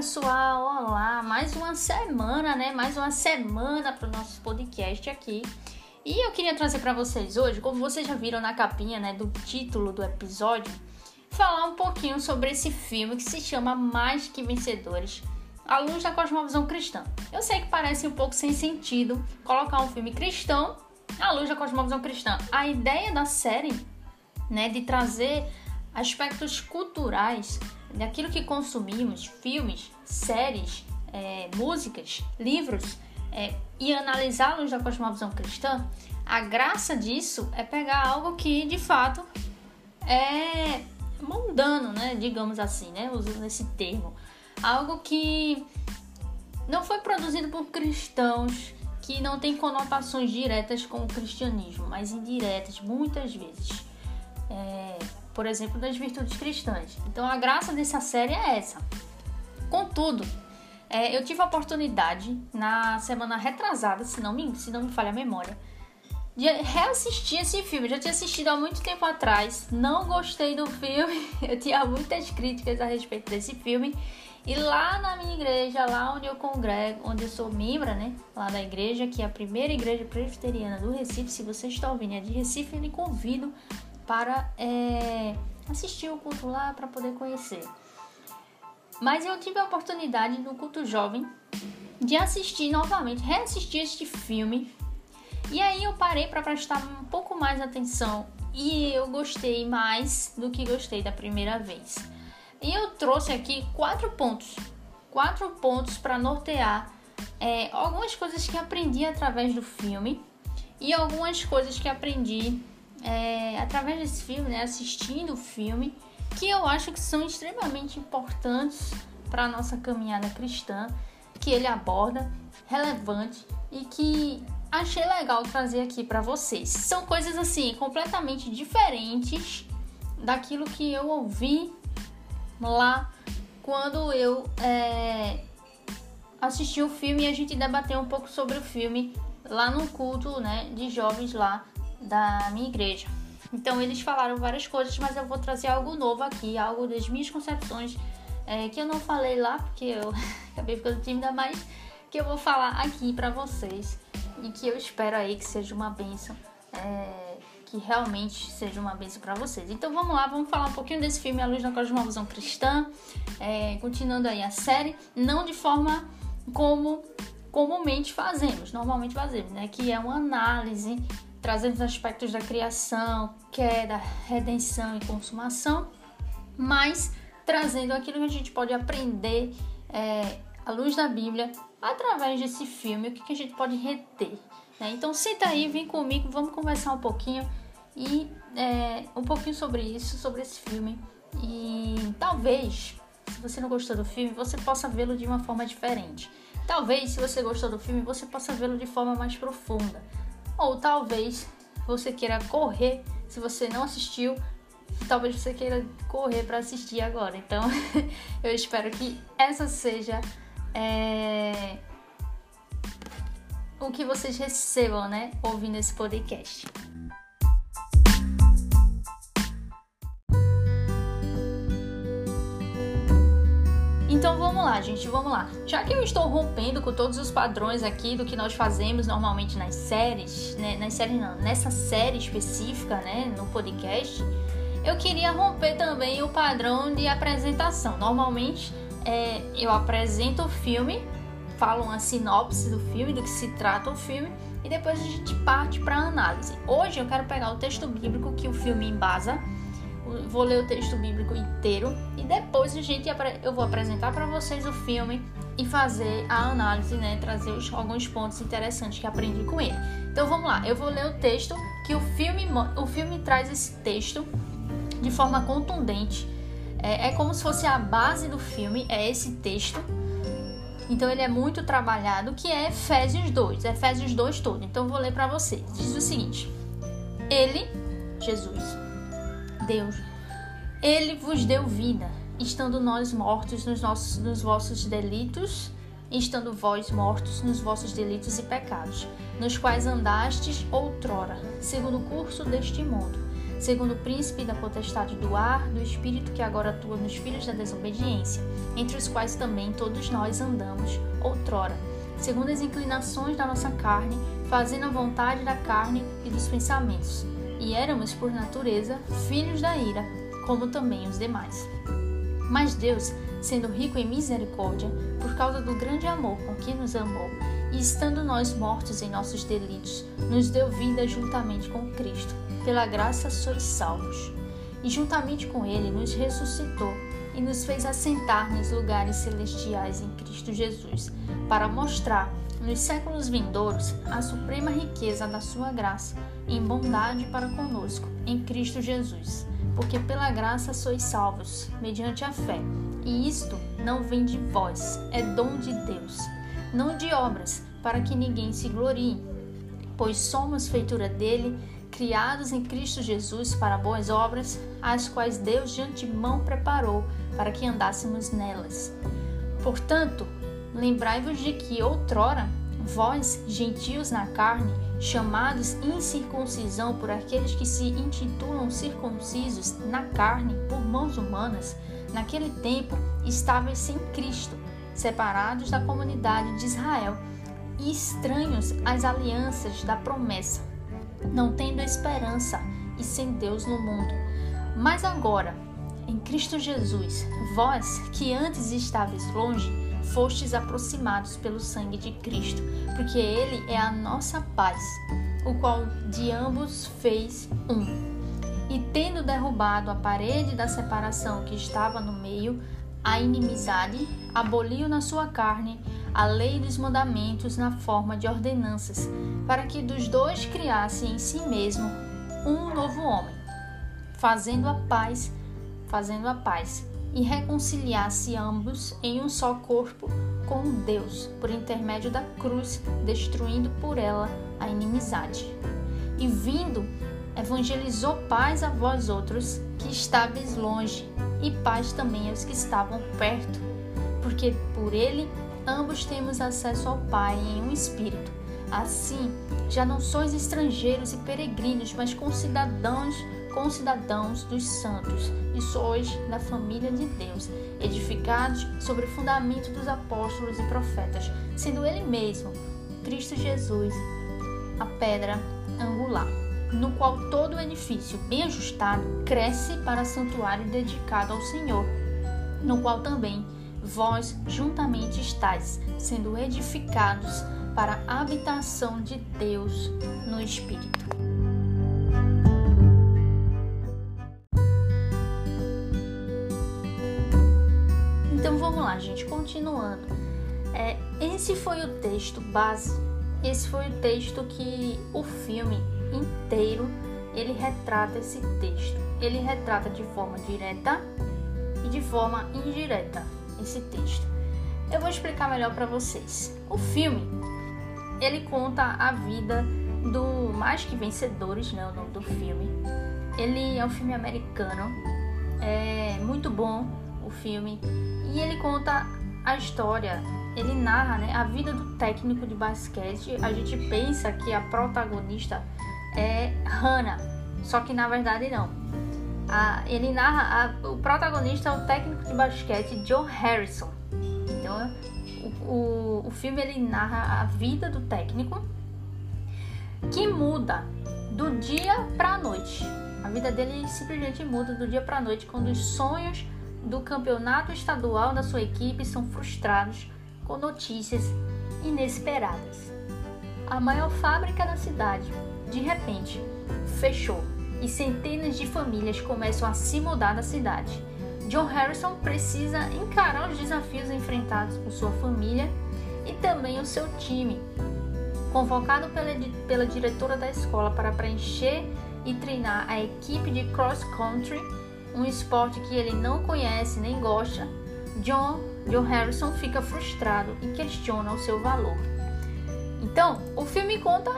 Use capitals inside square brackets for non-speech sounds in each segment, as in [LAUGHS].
pessoal, olá! Mais uma semana, né? Mais uma semana para o nosso podcast aqui. E eu queria trazer para vocês hoje, como vocês já viram na capinha, né, do título do episódio, falar um pouquinho sobre esse filme que se chama Mais que Vencedores, à luz da cosmovisão cristã. Eu sei que parece um pouco sem sentido colocar um filme cristão à luz da cosmovisão cristã. A ideia da série, né, de trazer aspectos culturais daquilo que consumimos, filmes, séries, é, músicas, livros, é, e analisá-los da cosmovisão cristã, a graça disso é pegar algo que de fato é mundano, né? Digamos assim, né? Usando esse termo. Algo que não foi produzido por cristãos, que não tem conotações diretas com o cristianismo, mas indiretas, muitas vezes. É, por exemplo, das virtudes cristãs. Então a graça dessa série é essa. Contudo, é, eu tive a oportunidade na semana retrasada, se não me, se não me falha a memória, de reassistir esse filme. Já tinha assistido há muito tempo atrás, não gostei do filme, [LAUGHS] eu tinha muitas críticas a respeito desse filme. E lá na minha igreja, lá onde eu congrego, onde eu sou membro, né? Lá da igreja, que é a primeira igreja presbiteriana do Recife. Se você está ouvindo é de Recife, eu lhe convido para é, assistir o culto lá para poder conhecer. Mas eu tive a oportunidade no culto jovem de assistir novamente, reassistir este filme. E aí eu parei para prestar um pouco mais atenção e eu gostei mais do que gostei da primeira vez. E eu trouxe aqui quatro pontos, quatro pontos para nortear é, algumas coisas que aprendi através do filme e algumas coisas que aprendi é, através desse filme, né, assistindo o filme, que eu acho que são extremamente importantes para a nossa caminhada cristã, que ele aborda, relevante e que achei legal trazer aqui para vocês. São coisas assim completamente diferentes daquilo que eu ouvi lá quando eu é, assisti o filme e a gente debateu um pouco sobre o filme lá no culto né, de jovens lá da minha igreja. Então eles falaram várias coisas, mas eu vou trazer algo novo aqui, algo das minhas concepções é, que eu não falei lá porque eu [LAUGHS] acabei ficando tímida, mas que eu vou falar aqui para vocês e que eu espero aí que seja uma benção. É, que realmente seja uma bênção para vocês. Então vamos lá, vamos falar um pouquinho desse filme A Luz da Cosmovisão Cristã, é, continuando aí a série, não de forma como comumente fazemos, normalmente fazemos, né? Que é uma análise trazendo os aspectos da criação, queda, redenção e consumação, mas trazendo aquilo que a gente pode aprender é, à luz da Bíblia através desse filme, o que, que a gente pode reter. Né? Então senta aí, vem comigo, vamos conversar um pouquinho e é, um pouquinho sobre isso, sobre esse filme. E talvez, se você não gostou do filme, você possa vê-lo de uma forma diferente. Talvez, se você gostou do filme, você possa vê-lo de forma mais profunda. Ou talvez você queira correr, se você não assistiu, talvez você queira correr para assistir agora. Então, [LAUGHS] eu espero que essa seja é, o que vocês recebam, né, ouvindo esse podcast. Então vamos lá, gente, vamos lá. Já que eu estou rompendo com todos os padrões aqui do que nós fazemos normalmente nas séries, né? Nas séries não, nessa série específica, né? No podcast, eu queria romper também o padrão de apresentação. Normalmente é, eu apresento o filme, falo uma sinopse do filme, do que se trata o filme, e depois a gente parte para análise. Hoje eu quero pegar o texto bíblico que o filme embasa vou ler o texto bíblico inteiro e depois a gente eu vou apresentar para vocês o filme e fazer a análise, né, trazer os, alguns pontos interessantes que aprendi com ele. Então vamos lá, eu vou ler o texto que o filme o filme traz esse texto de forma contundente. É, é como se fosse a base do filme, é esse texto. Então ele é muito trabalhado, que é Efésios 2, Efésios 2 todo. Então vou ler para vocês. Diz o seguinte: Ele, Jesus, Deus, Ele vos deu vida, estando nós mortos nos, nossos, nos vossos delitos, estando vós mortos nos vossos delitos e pecados, nos quais andastes outrora, segundo o curso deste mundo, segundo o príncipe da potestade do ar, do espírito que agora atua nos filhos da desobediência, entre os quais também todos nós andamos outrora, segundo as inclinações da nossa carne, fazendo a vontade da carne e dos pensamentos. E éramos, por natureza, filhos da ira, como também os demais. Mas Deus, sendo rico em misericórdia, por causa do grande amor com que nos amou, e estando nós mortos em nossos delitos, nos deu vida juntamente com Cristo. Pela graça sois salvos. E juntamente com Ele nos ressuscitou e nos fez assentar nos lugares celestiais em Cristo Jesus, para mostrar nos séculos vindouros a suprema riqueza da sua graça em bondade para conosco em Cristo Jesus. Porque pela graça sois salvos, mediante a fé. E isto não vem de vós, é dom de Deus não de obras, para que ninguém se glorie. Pois somos feitura dele, criados em Cristo Jesus para boas obras, as quais Deus de antemão preparou para que andássemos nelas. Portanto, lembrai-vos de que outrora, vós, gentios na carne, chamados incircuncisão por aqueles que se intitulam circuncisos na carne por mãos humanas, naquele tempo estáveis sem Cristo separados da comunidade de Israel e estranhos às alianças da promessa, não tendo esperança e sem Deus no mundo. Mas agora, em Cristo Jesus, vós que antes estáveis longe, fostes aproximados pelo sangue de Cristo, porque Ele é a nossa paz, o qual de ambos fez um. E tendo derrubado a parede da separação que estava no meio, a inimizade, aboliu na sua carne a lei dos mandamentos na forma de ordenanças, para que dos dois criasse em si mesmo um novo homem, fazendo a paz, fazendo a paz, e reconciliasse ambos em um só corpo com Deus, por intermédio da cruz, destruindo por ela a inimizade. E vindo, evangelizou paz a vós outros que estáveis longe e paz também aos que estavam perto, porque por ele ambos temos acesso ao Pai em um espírito. Assim, já não sois estrangeiros e peregrinos, mas concidadãos, concidadãos dos santos, e sois da família de Deus, edificados sobre o fundamento dos apóstolos e profetas, sendo ele mesmo, Cristo Jesus, a pedra angular no qual todo o edifício bem ajustado cresce para santuário dedicado ao Senhor, no qual também vós juntamente estáis sendo edificados para a habitação de Deus no Espírito. Gente, continuando. É, esse foi o texto base, esse foi o texto que o filme inteiro ele retrata esse texto. Ele retrata de forma direta e de forma indireta esse texto. Eu vou explicar melhor para vocês. O filme ele conta a vida do Mais que Vencedores, né, o nome do filme. Ele é um filme americano, é muito bom o filme e ele conta a história ele narra né, a vida do técnico de basquete. A gente pensa que a protagonista é Hannah, só que na verdade não. A, ele narra, a, o protagonista é o técnico de basquete Joe Harrison. Então, o, o, o filme ele narra a vida do técnico que muda do dia para a noite. A vida dele simplesmente muda do dia para a noite quando os sonhos do campeonato estadual da sua equipe são frustrados com notícias inesperadas. A maior fábrica da cidade de repente, fechou e centenas de famílias começam a se mudar da cidade. John Harrison precisa encarar os desafios enfrentados por sua família e também o seu time. Convocado pela, pela diretora da escola para preencher e treinar a equipe de cross country, um esporte que ele não conhece nem gosta, John, John Harrison fica frustrado e questiona o seu valor. Então, o filme conta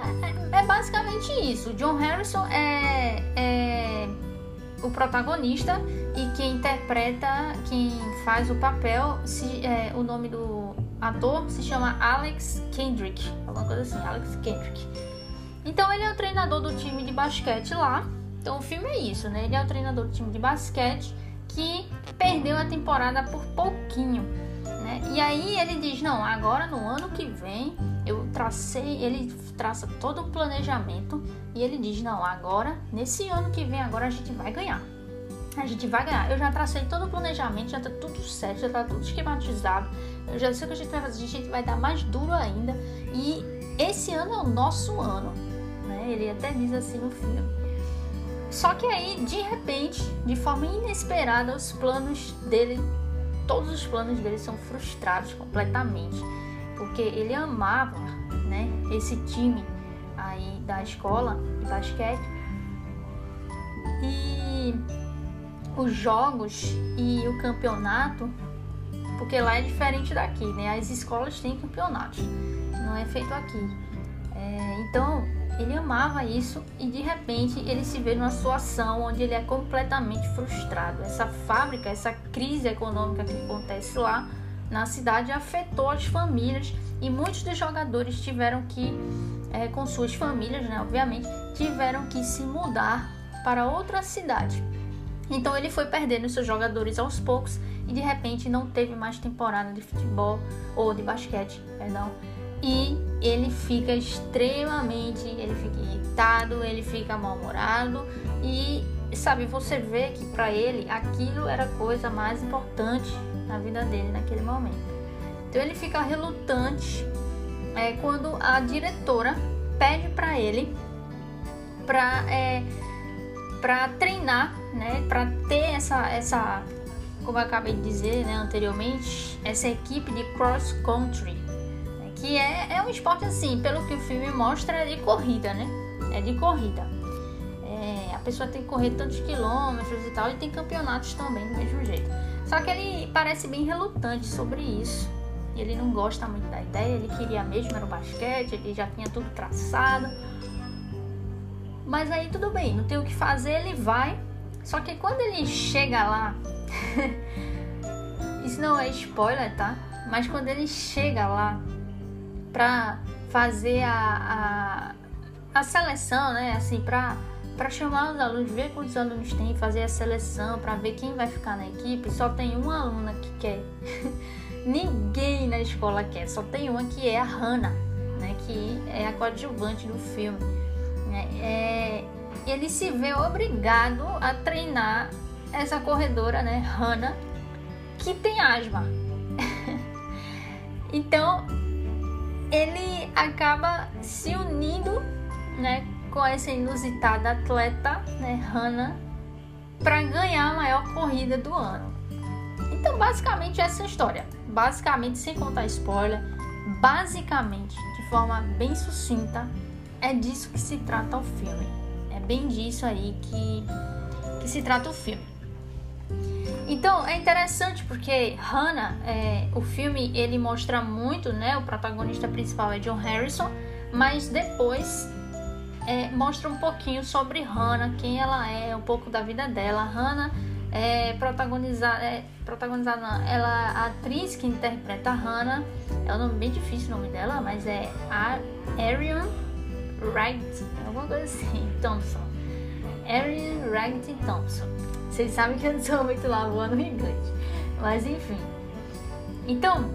é, é basicamente isso. John Harrison é, é, o protagonista e quem interpreta, quem faz o papel, se, é, o nome do ator se chama Alex Kendrick, alguma coisa assim, Alex Kendrick. Então ele é o treinador do time de basquete lá Então o filme é isso, né? Ele é o treinador do time de basquete que perdeu a temporada por pouquinho, né? E aí ele diz: "Não, agora no ano que vem eu tracei, ele traça todo o planejamento e ele diz: "Não, agora nesse ano que vem agora a gente vai ganhar. A gente vai ganhar. Eu já tracei todo o planejamento, já tá tudo certo, já tá tudo esquematizado. Eu já sei o que a gente vai fazer, a gente vai dar mais duro ainda. E esse ano é o nosso ano, né? Ele até diz assim no filme. Só que aí, de repente, de forma inesperada, os planos dele, todos os planos dele são frustrados completamente, porque ele amava, né, esse time aí da escola de basquete e os jogos e o campeonato, porque lá é diferente daqui, né? As escolas têm campeonatos, não é feito aqui. É, então ele amava isso e de repente ele se vê numa situação onde ele é completamente frustrado. Essa fábrica, essa crise econômica que acontece lá na cidade afetou as famílias e muitos dos jogadores tiveram que, é, com suas famílias, né, obviamente, tiveram que se mudar para outra cidade. Então ele foi perdendo seus jogadores aos poucos e de repente não teve mais temporada de futebol ou de basquete, perdão. E ele fica extremamente, ele fica irritado, ele fica mal-humorado e sabe, você vê que para ele aquilo era a coisa mais importante na vida dele naquele momento. Então ele fica relutante é, quando a diretora pede para ele para é, para treinar, né, para ter essa essa como eu acabei de dizer, né, anteriormente, essa equipe de cross country, que é, é um esporte assim, pelo que o filme mostra, é de corrida, né? É de corrida. É, a pessoa tem que correr tantos quilômetros e tal, e tem campeonatos também do mesmo jeito. Só que ele parece bem relutante sobre isso. Ele não gosta muito da ideia, ele queria mesmo era o basquete, ele já tinha tudo traçado. Mas aí tudo bem, não tem o que fazer, ele vai. Só que quando ele chega lá, [LAUGHS] isso não é spoiler, tá? Mas quando ele chega lá pra fazer a, a, a seleção, né? Assim, pra, pra chamar os alunos, ver quantos alunos tem, fazer a seleção, pra ver quem vai ficar na equipe, só tem uma aluna que quer. [LAUGHS] Ninguém na escola quer, só tem uma que é a Hannah, né? Que é a coadjuvante do filme. É, é, ele se vê obrigado a treinar essa corredora, né, Hannah, que tem asma. [LAUGHS] então, ele acaba se unindo, né, com essa inusitada atleta, né, Hannah, para ganhar a maior corrida do ano. Então, basicamente essa é história. Basicamente, sem contar spoiler, basicamente, de forma bem sucinta, é disso que se trata o filme. É bem disso aí que, que se trata o filme. Então é interessante porque Hannah, é, o filme ele mostra muito, né? O protagonista principal é John Harrison, mas depois é, mostra um pouquinho sobre Hannah, quem ela é, um pouco da vida dela. Hannah é protagonizada, é, protagonizada ela a atriz que interpreta Hannah, é um nome bem difícil o nome dela, mas é a Arian Wright, alguma coisa assim, Thompson. Arian Wright Thompson. Vocês sabem que eu não sou muito lá no inglês, mas enfim. Então,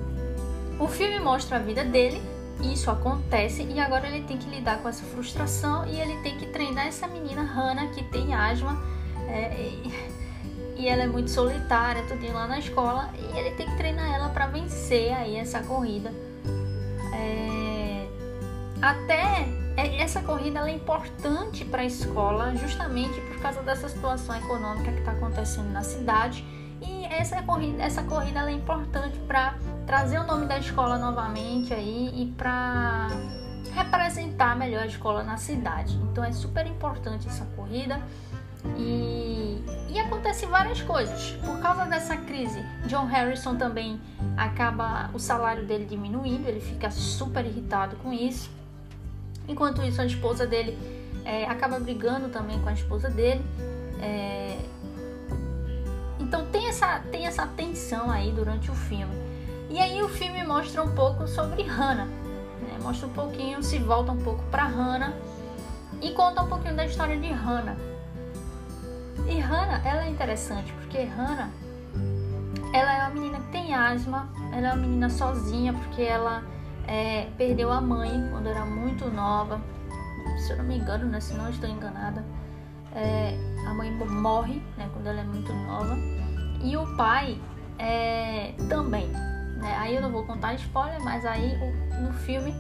o filme mostra a vida dele, isso acontece e agora ele tem que lidar com essa frustração e ele tem que treinar essa menina Hannah que tem asma é, e, e, ela é muito solitária, tudinho lá na escola e ele tem que treinar ela para vencer aí essa corrida. É, até essa corrida é importante para a escola justamente por causa dessa situação econômica que está acontecendo na cidade e essa corrida, essa corrida é importante para trazer o nome da escola novamente aí e para representar melhor a escola na cidade. Então é super importante essa corrida e, e acontece várias coisas. Por causa dessa crise, John Harrison também acaba o salário dele diminuindo, ele fica super irritado com isso. Enquanto isso, a esposa dele é, acaba brigando também com a esposa dele. É... Então tem essa, tem essa tensão aí durante o filme. E aí o filme mostra um pouco sobre Hannah. Né? Mostra um pouquinho, se volta um pouco para Hannah e conta um pouquinho da história de Hannah. Hannah, ela é interessante porque Hannah, ela é uma menina que tem asma, ela é uma menina sozinha porque ela é, perdeu a mãe quando era muito nova, se eu não me engano, né, se não estou enganada, é, a mãe morre né, quando ela é muito nova. E o pai é, também. Né? Aí eu não vou contar spoiler, mas aí no filme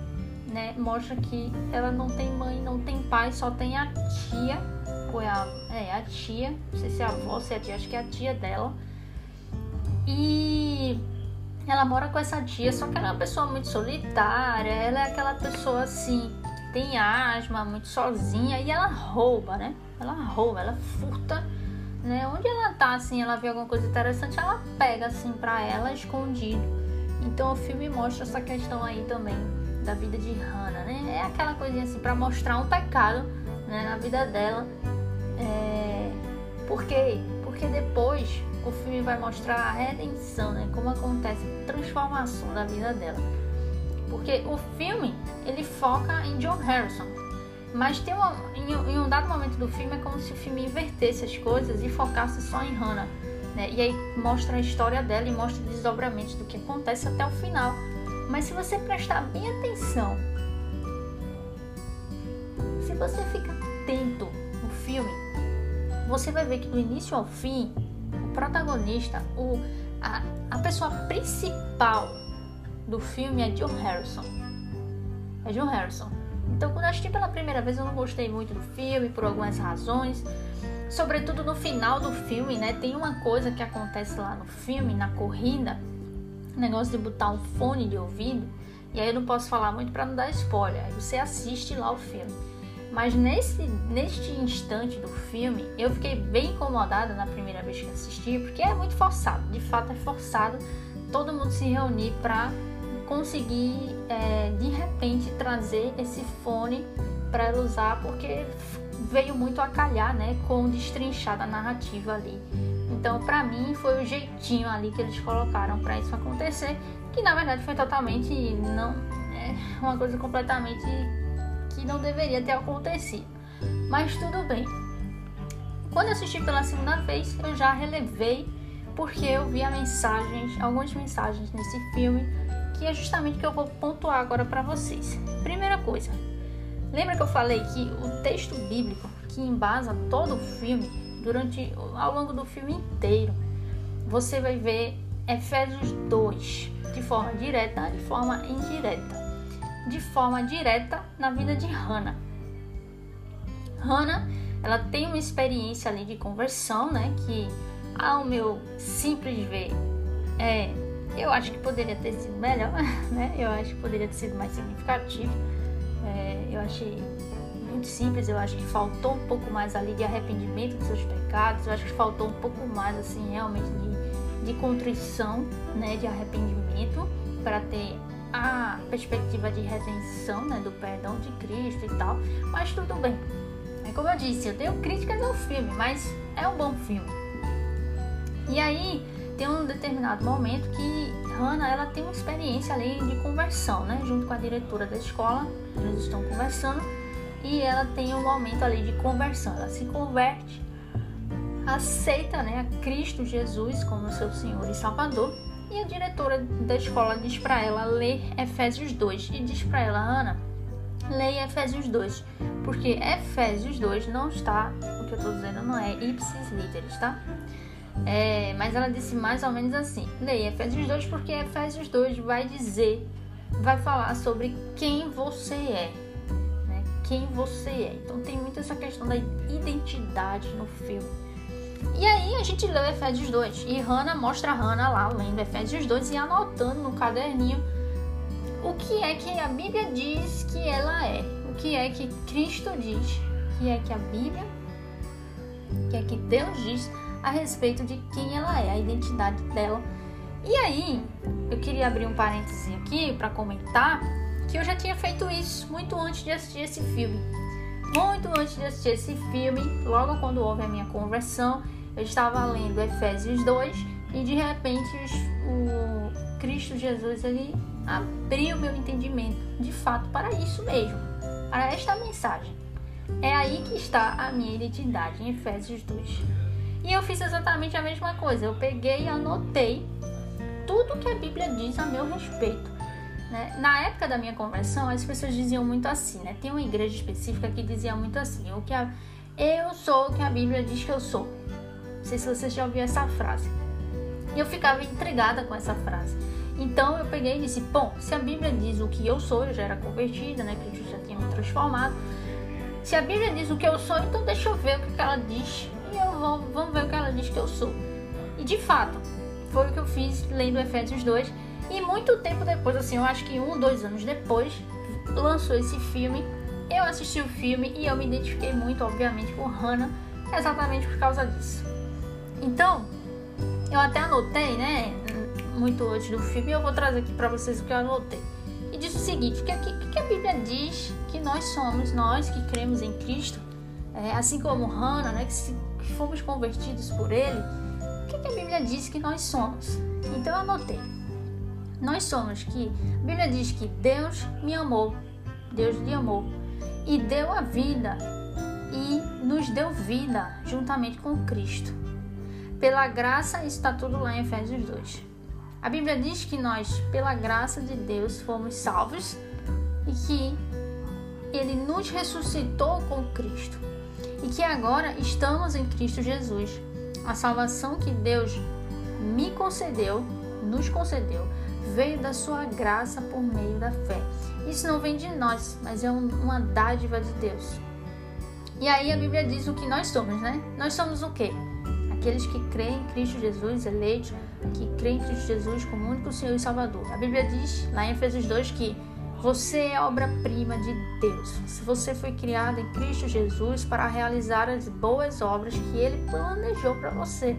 né, mostra que ela não tem mãe, não tem pai, só tem a tia, ou é a, é, a tia, não sei se é a avó, se é a tia, acho que é a tia dela. E ela mora com essa tia, só que ela é uma pessoa muito solitária, ela é aquela pessoa assim, que tem asma, muito sozinha, e ela rouba, né? Ela rouba, ela furta, né? Onde ela tá, assim, ela vê alguma coisa interessante, ela pega assim pra ela escondido. Então o filme mostra essa questão aí também da vida de Hannah, né? É aquela coisinha assim para mostrar um pecado né, na vida dela. É... Por quê? Porque depois o filme vai mostrar a redenção, né? Como acontece a transformação da vida dela. Porque o filme ele foca em John Harrison, mas tem uma, em, em, um dado momento do filme é como se o filme invertesse as coisas e focasse só em Hannah. Né? E aí mostra a história dela e mostra desdobramentos do que acontece até o final. Mas se você prestar bem atenção, se você ficar atento no filme, você vai ver que do início ao fim, o protagonista, o, a, a pessoa principal do filme é John Harrison. É John Harrison. Então, quando eu assisti pela primeira vez, eu não gostei muito do filme por algumas razões. Sobretudo no final do filme, né? Tem uma coisa que acontece lá no filme, na corrida, negócio de botar um fone de ouvido. E aí eu não posso falar muito para não dar spoiler. Aí você assiste lá o filme. Mas nesse, neste instante do filme, eu fiquei bem incomodada na primeira vez que assisti, porque é muito forçado. De fato, é forçado todo mundo se reunir para conseguir, é, de repente, trazer esse fone para ela usar, porque veio muito a calhar, né, com destrinchar a narrativa ali. Então, para mim, foi o jeitinho ali que eles colocaram para isso acontecer, que na verdade foi totalmente não é uma coisa completamente que não deveria ter acontecido. Mas tudo bem. Quando assisti pela segunda vez, eu já relevei porque eu vi mensagens, algumas mensagens nesse filme, que é justamente o que eu vou pontuar agora para vocês. Primeira coisa, lembra que eu falei que o texto bíblico que embasa todo o filme durante ao longo do filme inteiro, você vai ver Efésios 2 de forma direta, de forma indireta. De forma direta na vida de Hannah. Hannah, ela tem uma experiência ali de conversão, né, que ao meu simples ver, é, eu acho que poderia ter sido melhor, [LAUGHS] né? Eu acho que poderia ter sido mais significativo. É, eu achei muito simples, eu acho que faltou um pouco mais ali de arrependimento dos seus pecados, eu acho que faltou um pouco mais, assim, realmente de, de contrição, né, de arrependimento, para ter a perspectiva de redenção, né, do perdão de Cristo e tal, mas tudo bem. É como eu disse, eu tenho críticas ao filme, mas é um bom filme. E aí, tem um determinado momento que Hannah ela tem uma experiência ali de conversão, né? Junto com a diretora da escola, eles estão conversando e ela tem um momento ali de conversão. Ela se converte, aceita né, a Cristo Jesus como seu Senhor e Salvador. E a diretora da escola diz para ela ler Efésios 2 e diz para ela, Ana, leia Efésios 2, porque Efésios 2 não está, o que eu estou dizendo não é ipsis literis, tá? É, mas ela disse mais ou menos assim: leia Efésios 2, porque Efésios 2 vai dizer, vai falar sobre quem você é quem você é. Então tem muito essa questão da identidade no filme. E aí a gente leu Efésios 2 e Hannah mostra a Hannah lá lendo Efésios 2 e anotando no caderninho o que é que a Bíblia diz que ela é, o que é que Cristo diz, o que é que a Bíblia, o que é que Deus diz a respeito de quem ela é, a identidade dela. E aí, eu queria abrir um parêntese aqui para comentar que eu já tinha feito isso muito antes de assistir esse filme. Muito antes de assistir esse filme, logo quando houve a minha conversão, eu estava lendo Efésios 2 e de repente o Cristo Jesus ele abriu meu entendimento de fato para isso mesmo, para esta mensagem. É aí que está a minha identidade em Efésios 2. E eu fiz exatamente a mesma coisa. Eu peguei e anotei tudo que a Bíblia diz a meu respeito. Né? Na época da minha conversão, as pessoas diziam muito assim, né? Tem uma igreja específica que dizia muito assim, o que a, eu sou o que a Bíblia diz que eu sou. Não sei se você já ouviu essa frase. E eu ficava intrigada com essa frase. Então eu peguei e disse, bom, se a Bíblia diz o que eu sou, eu já era convertida, né? Cristo já tinha me transformado. Se a Bíblia diz o que eu sou, então deixa eu ver o que ela diz. E eu vou, vamos ver o que ela diz que eu sou. E de fato, foi o que eu fiz lendo Efésios 2 e muito tempo depois, assim, eu acho que um, dois anos depois, lançou esse filme. Eu assisti o filme e eu me identifiquei muito, obviamente, com Hannah, exatamente por causa disso. Então, eu até anotei, né, muito antes do filme, eu vou trazer aqui para vocês o que eu anotei. E diz o seguinte: que, que, que a Bíblia diz que nós somos, nós que cremos em Cristo, é, assim como Hannah, né, que, se, que fomos convertidos por Ele, o que, que a Bíblia diz que nós somos? Então eu anotei. Nós somos que a Bíblia diz que Deus me amou, Deus lhe amou e deu a vida e nos deu vida juntamente com Cristo. Pela graça, está tudo lá em Efésios 2. A Bíblia diz que nós, pela graça de Deus, fomos salvos e que ele nos ressuscitou com Cristo e que agora estamos em Cristo Jesus. A salvação que Deus me concedeu, nos concedeu, veio da sua graça por meio da fé. Isso não vem de nós, mas é um, uma dádiva de Deus. E aí a Bíblia diz o que nós somos, né? Nós somos o quê? Aqueles que creem em Cristo Jesus, eleitos, que creem em Cristo Jesus como único Senhor e Salvador. A Bíblia diz lá em Efésios 2 que você é obra-prima de Deus. Se você foi criado em Cristo Jesus para realizar as boas obras que ele planejou para você.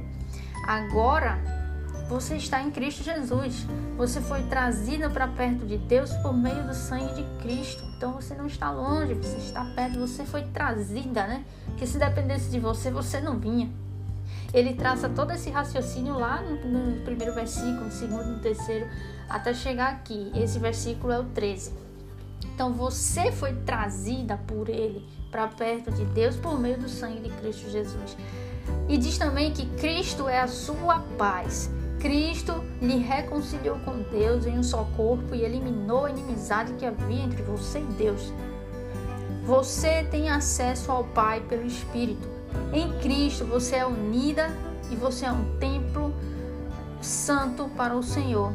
Agora, você está em Cristo Jesus. Você foi trazido para perto de Deus por meio do sangue de Cristo. Então você não está longe, você está perto, você foi trazida, né? Que se dependesse de você, você não vinha. Ele traça todo esse raciocínio lá no, no primeiro versículo, no segundo, no terceiro, até chegar aqui. Esse versículo é o 13. Então você foi trazida por ele para perto de Deus por meio do sangue de Cristo Jesus. E diz também que Cristo é a sua paz. Cristo lhe reconciliou com Deus em um só corpo e eliminou a inimizade que havia entre você e Deus. Você tem acesso ao Pai pelo Espírito. Em Cristo você é unida e você é um templo santo para o Senhor.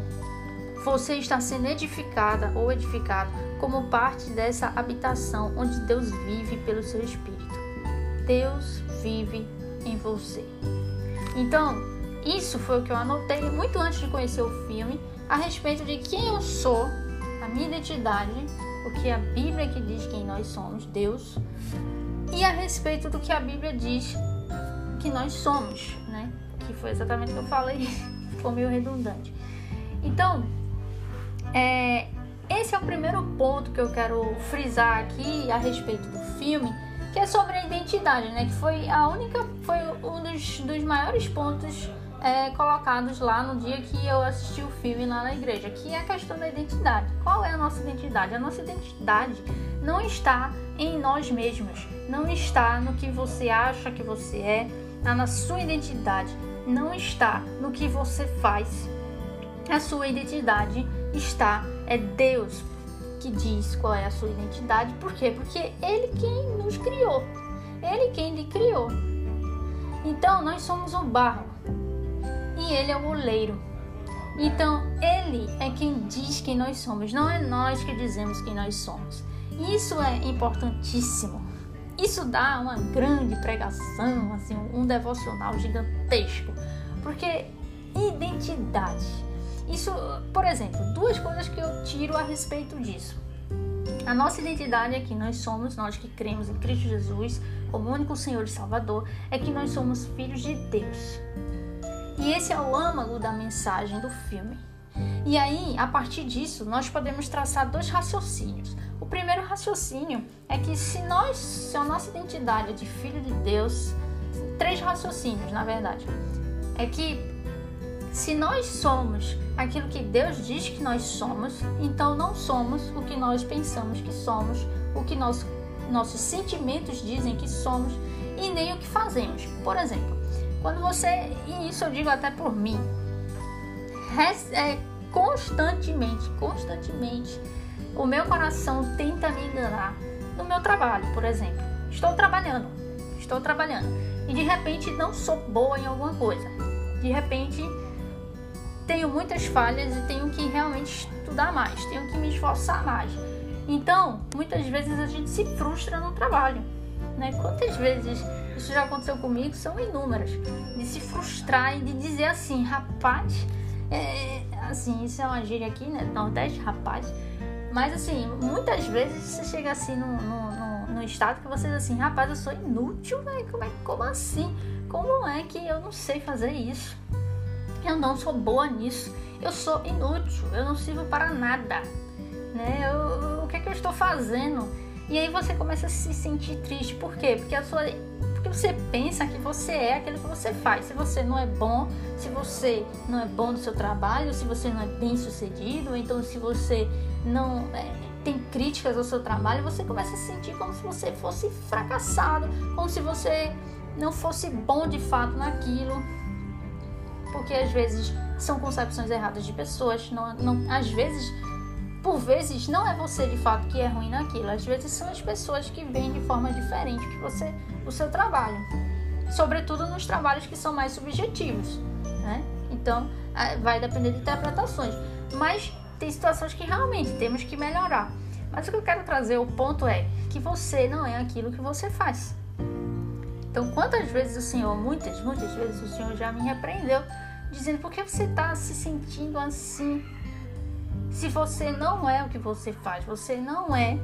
Você está sendo edificada ou edificado como parte dessa habitação onde Deus vive pelo seu Espírito. Deus vive em você. Então, isso foi o que eu anotei muito antes de conhecer o filme a respeito de quem eu sou, a minha identidade, o que a Bíblia que diz quem nós somos, Deus, e a respeito do que a Bíblia diz que nós somos, né? Que foi exatamente o que eu falei, [LAUGHS] ficou meio redundante. Então, é, esse é o primeiro ponto que eu quero frisar aqui a respeito do filme, que é sobre a identidade, né? Que foi a única, foi um dos, dos maiores pontos é, colocados lá no dia que eu assisti o filme lá na igreja, que é a questão da identidade. Qual é a nossa identidade? A nossa identidade não está em nós mesmos, não está no que você acha que você é, na sua identidade, não está no que você faz. A sua identidade está, é Deus que diz qual é a sua identidade. Por quê? Porque Ele quem nos criou. Ele quem lhe criou. Então, nós somos o barro e ele é o oleiro. Então, ele é quem diz quem nós somos, não é nós que dizemos quem nós somos. Isso é importantíssimo. Isso dá uma grande pregação, assim, um devocional gigantesco. Porque identidade. Isso, por exemplo, duas coisas que eu tiro a respeito disso. A nossa identidade é que nós somos, nós que cremos em Cristo Jesus como único Senhor e Salvador, é que nós somos filhos de Deus. E esse é o âmago da mensagem do filme. E aí, a partir disso, nós podemos traçar dois raciocínios. O primeiro raciocínio é que se nós, se a nossa identidade é de filho de Deus, três raciocínios, na verdade. É que se nós somos aquilo que Deus diz que nós somos, então não somos o que nós pensamos que somos, o que nossos sentimentos dizem que somos e nem o que fazemos. Por exemplo, Quando você, e isso eu digo até por mim, é, constantemente, constantemente, o meu coração tenta me enganar no meu trabalho, por exemplo. Estou trabalhando, estou trabalhando e de repente não sou boa em alguma coisa. De repente tenho muitas falhas e tenho que realmente estudar mais, tenho que me esforçar mais. Então, muitas vezes a gente se frustra no trabalho. Né? Quantas vezes isso já aconteceu comigo? São inúmeras. De se frustrar e de dizer assim, rapaz, é, assim, isso é uma gíria aqui, né? Nordeste, rapaz. Mas assim, muitas vezes você chega assim no, no, no, no estado que você diz assim, rapaz, eu sou inútil, velho. Como, é, como assim? Como é que eu não sei fazer isso? Eu não sou boa nisso. Eu sou inútil. Eu não sirvo para nada. Né? Eu, o que é que eu estou fazendo? E aí você começa a se sentir triste. Por quê? Porque a sua porque você pensa que você é aquilo que você faz. Se você não é bom, se você não é bom no seu trabalho, se você não é bem sucedido, então se você não é, tem críticas ao seu trabalho, você começa a se sentir como se você fosse fracassado, como se você não fosse bom de fato naquilo porque às vezes são concepções erradas de pessoas, não, não, às vezes, por vezes, não é você de fato que é ruim naquilo, às vezes são as pessoas que veem de forma diferente que você, o seu trabalho, sobretudo nos trabalhos que são mais subjetivos, né? Então, vai depender de interpretações, mas tem situações que realmente temos que melhorar. Mas o que eu quero trazer, o ponto é que você não é aquilo que você faz. Então, quantas vezes o Senhor, muitas, muitas vezes o Senhor já me repreendeu dizendo por que você está se sentindo assim? Se você não é o que você faz, você não é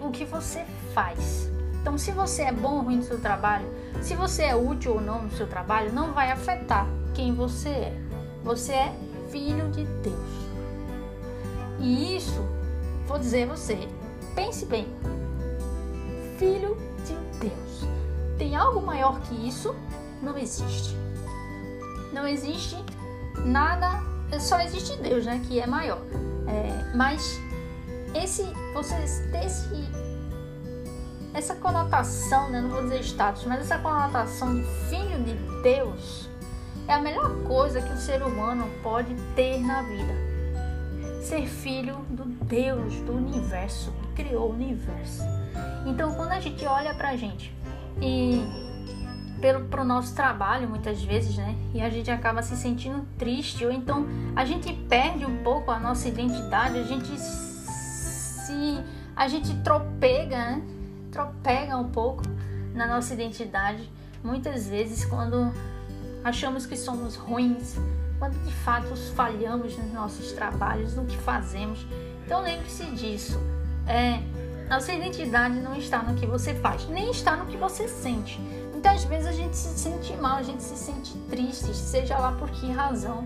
o que você faz. Então, se você é bom ou ruim no seu trabalho, se você é útil ou não no seu trabalho, não vai afetar quem você é. Você é filho de Deus. E isso, vou dizer a você, pense bem. Filho de Deus. Tem algo maior que isso? Não existe não existe nada, só existe Deus, né? Que é maior. É, mas esse, vocês esse, essa conotação, né? Não vou dizer status, mas essa conotação de filho de Deus é a melhor coisa que o ser humano pode ter na vida. Ser filho do Deus do universo, que criou o universo. Então, quando a gente olha pra gente e pelo pro nosso trabalho muitas vezes, né? E a gente acaba se sentindo triste ou então a gente perde um pouco a nossa identidade, a gente se a gente tropega, né? Tropega um pouco na nossa identidade muitas vezes quando achamos que somos ruins, quando de fato falhamos nos nossos trabalhos, no que fazemos. Então lembre-se disso. É, nossa identidade não está no que você faz, nem está no que você sente. Muitas vezes a gente se sente mal, a gente se sente triste, seja lá por que razão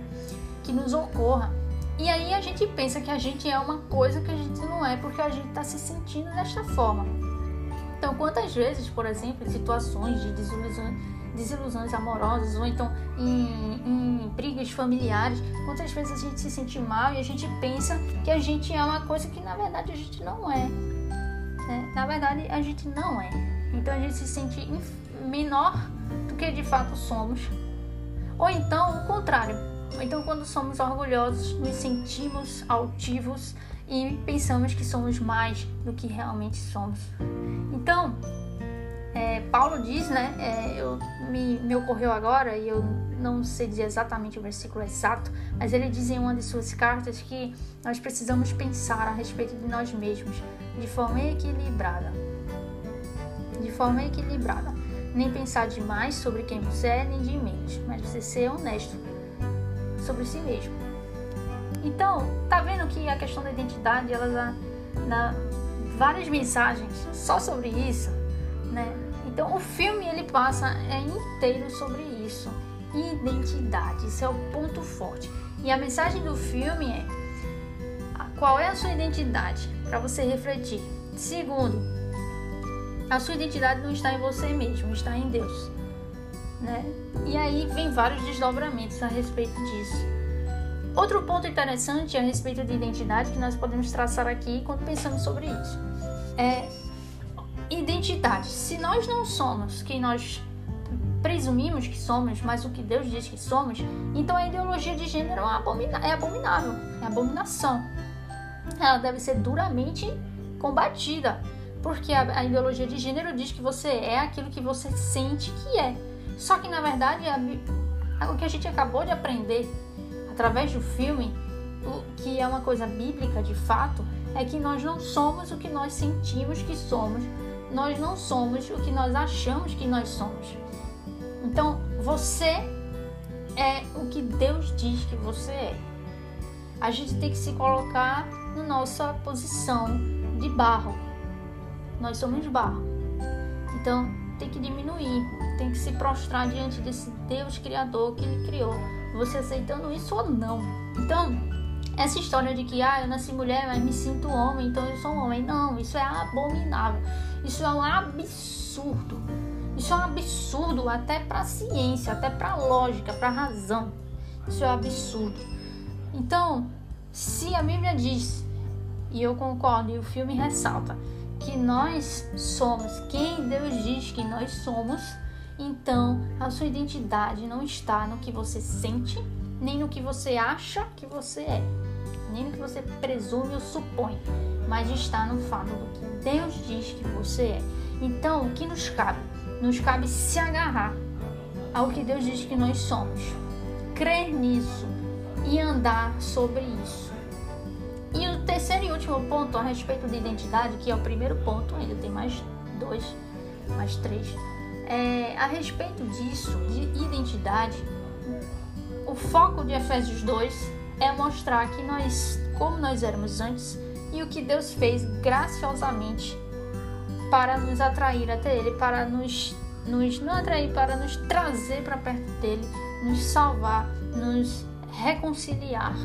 que nos ocorra. E aí a gente pensa que a gente é uma coisa que a gente não é porque a gente está se sentindo desta forma. Então, quantas vezes, por exemplo, em situações de desilusões, desilusões amorosas ou então em, em, brigas familiares, quantas vezes a gente se sente mal e a gente pensa que a gente é uma coisa que na verdade a gente não é. Né? Na verdade, a gente não é. Então a gente se sente menor do que de fato somos. Ou então o contrário. Então, quando somos orgulhosos, nos sentimos altivos e pensamos que somos mais do que realmente somos. Então, é, Paulo diz, né? É, eu, me, me ocorreu agora e eu não sei dizer exatamente o versículo exato, mas ele diz em uma de suas cartas que nós precisamos pensar a respeito de nós mesmos de forma equilibrada. De forma equilibrada nem pensar demais sobre quem você é, nem de menos, mas você ser honesto sobre si mesmo. Então, tá vendo que a questão da identidade, ela dá, dá várias mensagens só sobre isso, né? Então, o filme ele passa é inteiro sobre isso, identidade, isso é o ponto forte. E a mensagem do filme é qual é a sua identidade para você refletir. Segundo, a sua identidade não está em você mesmo, está em Deus. Né? E aí vem vários desdobramentos a respeito disso. Outro ponto interessante a respeito de identidade que nós podemos traçar aqui quando pensamos sobre isso é identidade. Se nós não somos quem nós presumimos que somos, mas o que Deus diz que somos, então a ideologia de gênero é abominável, é abominação. Ela deve ser duramente combatida, porque a, a, ideologia de gênero diz que você é aquilo que você sente que é. Só que na verdade a, o que a gente acabou de aprender através do filme, o, que é uma coisa bíblica de fato, é que nós não somos o que nós sentimos que somos, nós não somos o que nós achamos que nós somos. Então, você é o que Deus diz que você é. A gente tem que se colocar na nossa posição de barro. Nós somos barro. Então, tem que diminuir, tem que se prostrar diante desse Deus criador que ele criou. Você aceitando isso ou não. Então, essa história de que ah, eu nasci mulher, mas me sinto homem, então eu sou um homem. Não, isso é abominável. Isso é um absurdo. Isso é um absurdo até para ciência, até para lógica, para razão. Isso é um absurdo. Então, se a Bíblia diz, e eu concordo, e o filme ressalta, que nós somos quem Deus diz que nós somos, então a sua identidade não está no que você sente, nem no que você acha que você é, nem no que você presume ou supõe, mas está no fato do que Deus diz que você é. Então, o que nos cabe? Nos cabe se agarrar ao que Deus diz que nós somos, crer nisso e andar sobre isso. E o terceiro e último ponto a respeito de identidade, que é o primeiro ponto, ainda tem mais dois, mais três, é, a respeito disso, de identidade, o foco de Efésios 2 é mostrar que nós, como nós éramos antes, e o que Deus fez graciosamente para nos atrair até Ele, para nos, nos não atrair, para nos trazer para perto dele, nos salvar, nos reconciliar.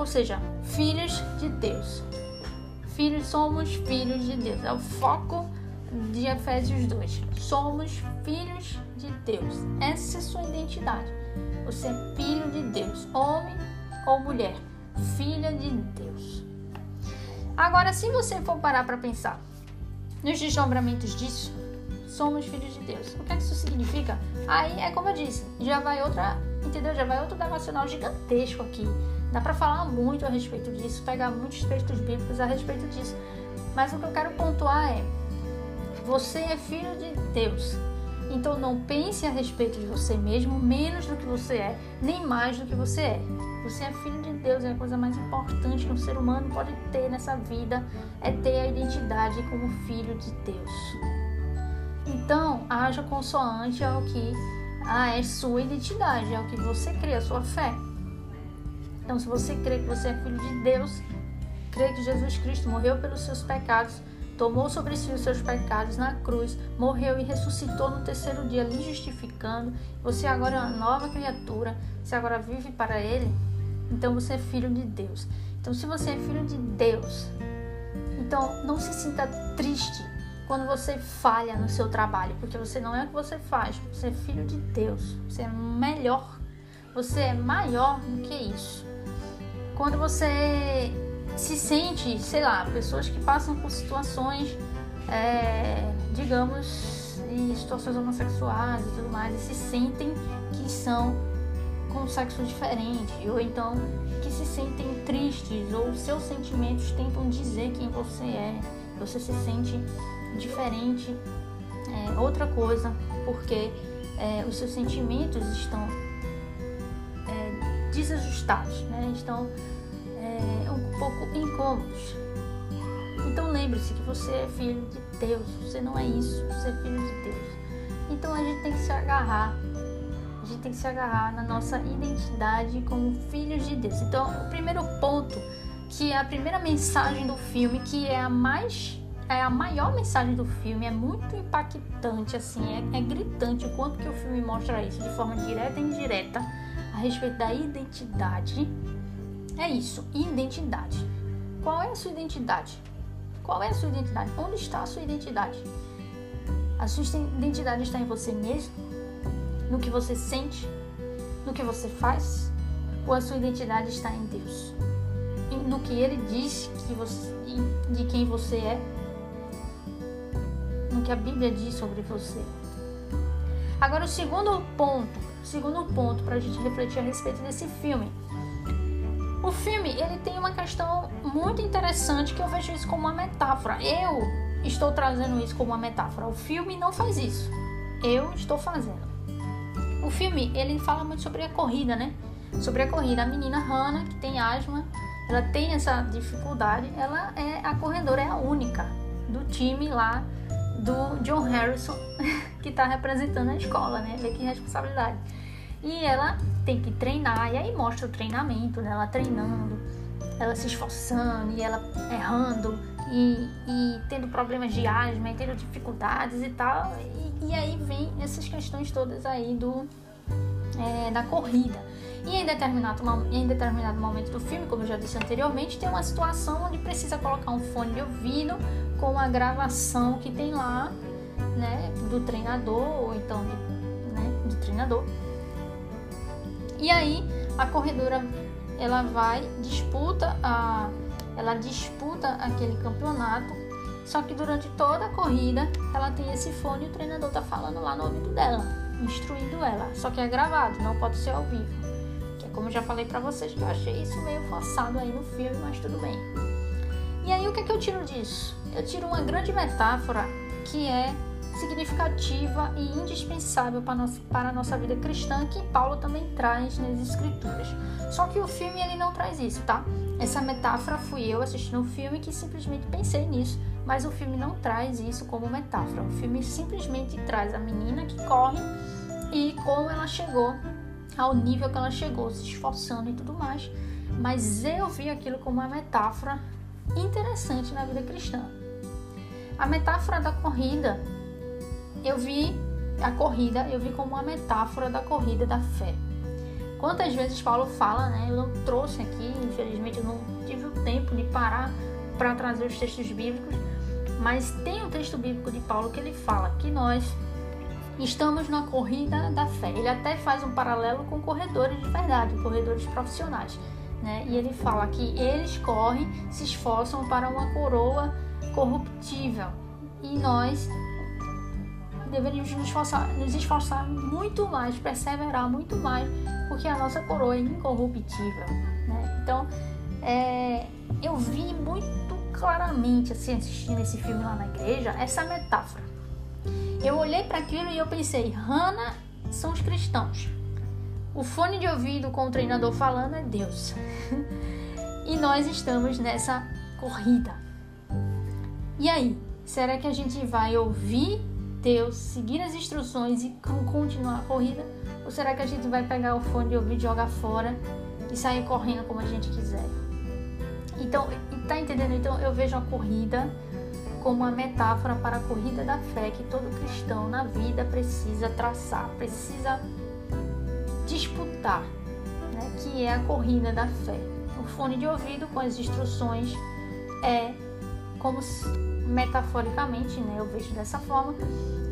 Ou seja, filhos de Deus. Filhos somos filhos de Deus. É o foco de Efésios 2. Somos filhos de Deus. Essa é a sua identidade. Você é filho de Deus, homem ou mulher, filha de Deus. Agora, se você for parar para pensar nos desdobramentos disso, somos filhos de Deus. O que, é que isso significa? Aí é como eu disse, já vai outra, entendeu? Já vai outro devocional gigantesco aqui. Dá para falar muito a respeito disso, pegar muitos textos bíblicos a respeito disso. Mas o que eu quero pontuar é: você é filho de Deus. Então não pense a respeito de você mesmo menos do que você é, nem mais do que você é. Você é filho de Deus, é a coisa mais importante que um ser humano pode ter nessa vida, é ter a identidade como filho de Deus. Então, haja consoante ao que ah, é sua identidade, é o que você crê, a sua fé. Então, se você crê que você é filho de Deus, crê que Jesus Cristo morreu pelos seus pecados, tomou sobre si os seus pecados na cruz, morreu e ressuscitou no terceiro dia, lhe justificando. Você agora é uma nova criatura, você agora vive para Ele, então você é filho de Deus. Então, se você é filho de Deus, então não se sinta triste quando você falha no seu trabalho, porque você não é o que você faz, você é filho de Deus, você é melhor, você é maior do que isso. Quando você se sente, sei lá, pessoas que passam por situações, é, digamos, em situações homossexuais e tudo mais, e se sentem que são com sexo diferente, ou então que se sentem tristes, ou seus sentimentos tentam dizer quem você é, você se sente diferente, é, outra coisa, porque é, os seus sentimentos estão desajustados, né? estão é, um pouco incômodos. Então lembre-se que você é filho de Deus, você não é isso, você é filho de Deus. Então a gente tem que se agarrar, a gente tem que se agarrar na nossa identidade como filhos de Deus. Então, o primeiro ponto, que é a primeira mensagem do filme, que é a mais é a maior mensagem do filme, é muito impactante, assim, é, é gritante o quanto que o filme mostra isso, de forma direta e indireta, respeito da identidade é isso, identidade. Qual é a sua identidade? Qual é a sua identidade? Onde está a sua identidade? A sua identidade está em você mesmo? No que você sente? No que você faz? Ou a sua identidade está em Deus? No que Ele diz que você, de quem você é? No que a Bíblia diz sobre você? Agora o segundo ponto, segundo ponto para a gente refletir a respeito desse filme. O filme ele tem uma questão muito interessante que eu vejo isso como uma metáfora. Eu estou trazendo isso como uma metáfora. O filme não faz isso. Eu estou fazendo. O filme ele fala muito sobre a corrida, né? Sobre a corrida. A menina Hannah que tem asma, ela tem essa dificuldade. Ela é a corredora, é a única do time lá do John Harrison [LAUGHS] que está representando a escola, né? Vê que responsabilidade. E ela tem que treinar, e aí mostra o treinamento, né? Ela treinando, ela se esforçando, e ela errando, e, e tendo problemas de asma, e tendo dificuldades e tal. E, e aí vem essas questões todas aí do, é, da corrida. E em determinado, em determinado momento do filme, como eu já disse anteriormente, tem uma situação onde precisa colocar um fone de ouvido com a gravação que tem lá, né, do treinador, ou então né, do treinador. E aí a corredora ela vai disputa a ela disputa aquele campeonato, só que durante toda a corrida ela tem esse fone e o treinador tá falando lá no ouvido dela, instruindo ela. Só que é gravado, não pode ser ao vivo. Que é como eu já falei para vocês que eu achei isso meio forçado aí no filme, mas tudo bem. E aí o que é que eu tiro disso? Eu tiro uma grande metáfora que é significativa e indispensável para, nossa, para a nossa vida cristã, que Paulo também traz nas Escrituras. Só que o filme ele não traz isso, tá? Essa metáfora fui eu assistindo um filme que simplesmente pensei nisso, mas o filme não traz isso como metáfora. O filme simplesmente traz a menina que corre e como ela chegou ao nível que ela chegou, se esforçando e tudo mais. Mas eu vi aquilo como uma metáfora interessante na vida cristã. A metáfora da corrida eu vi a corrida, eu vi como uma metáfora da corrida da fé. Quantas vezes Paulo fala, né? Eu não trouxe aqui, infelizmente eu não tive o tempo de parar para trazer os textos bíblicos, mas tem um texto bíblico de Paulo que ele fala que nós estamos na corrida da fé. Ele até faz um paralelo com corredores de verdade, corredores profissionais. Né? E ele fala que eles correm, se esforçam para uma coroa corruptível. E nós deveríamos nos esforçar, nos esforçar muito mais, perseverar muito mais, porque a nossa coroa é incorruptível. Né? Então, é, eu vi muito claramente, assim, assistindo esse filme lá na igreja, essa metáfora. Eu olhei para aquilo e eu pensei, Hannah são os cristãos. O fone de ouvido com o treinador falando é Deus. [LAUGHS] e nós estamos nessa corrida. E aí, será que a gente vai ouvir Deus, seguir as instruções e continuar a corrida? Ou será que a gente vai pegar o fone de ouvido, jogar fora e sair correndo como a gente quiser? Então, tá entendendo? Então, eu vejo a corrida como uma metáfora para a corrida da fé que todo cristão na vida precisa traçar, precisa disputar, né? que é a corrida da fé. O fone de ouvido com as instruções é como se, metaforicamente, né, eu vejo dessa forma,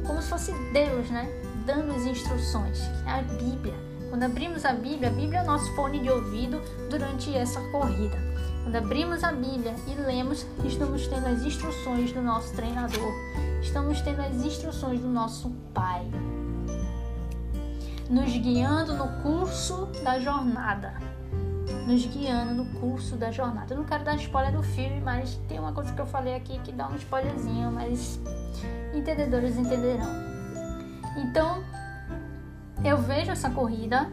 como se fosse Deus, né, dando as instruções. A Bíblia. Quando abrimos a Bíblia, a Bíblia é o nosso fone de ouvido durante essa corrida. Quando abrimos a Bíblia e lemos, estamos tendo as instruções do nosso treinador, estamos tendo as instruções do nosso Pai, nos guiando no curso da jornada nos guiando no curso da jornada. Eu não quero dar spoiler do filme, mas tem uma coisa que eu falei aqui que dá um spoilerzinho, mas entendedores entenderão. Então, eu vejo essa corrida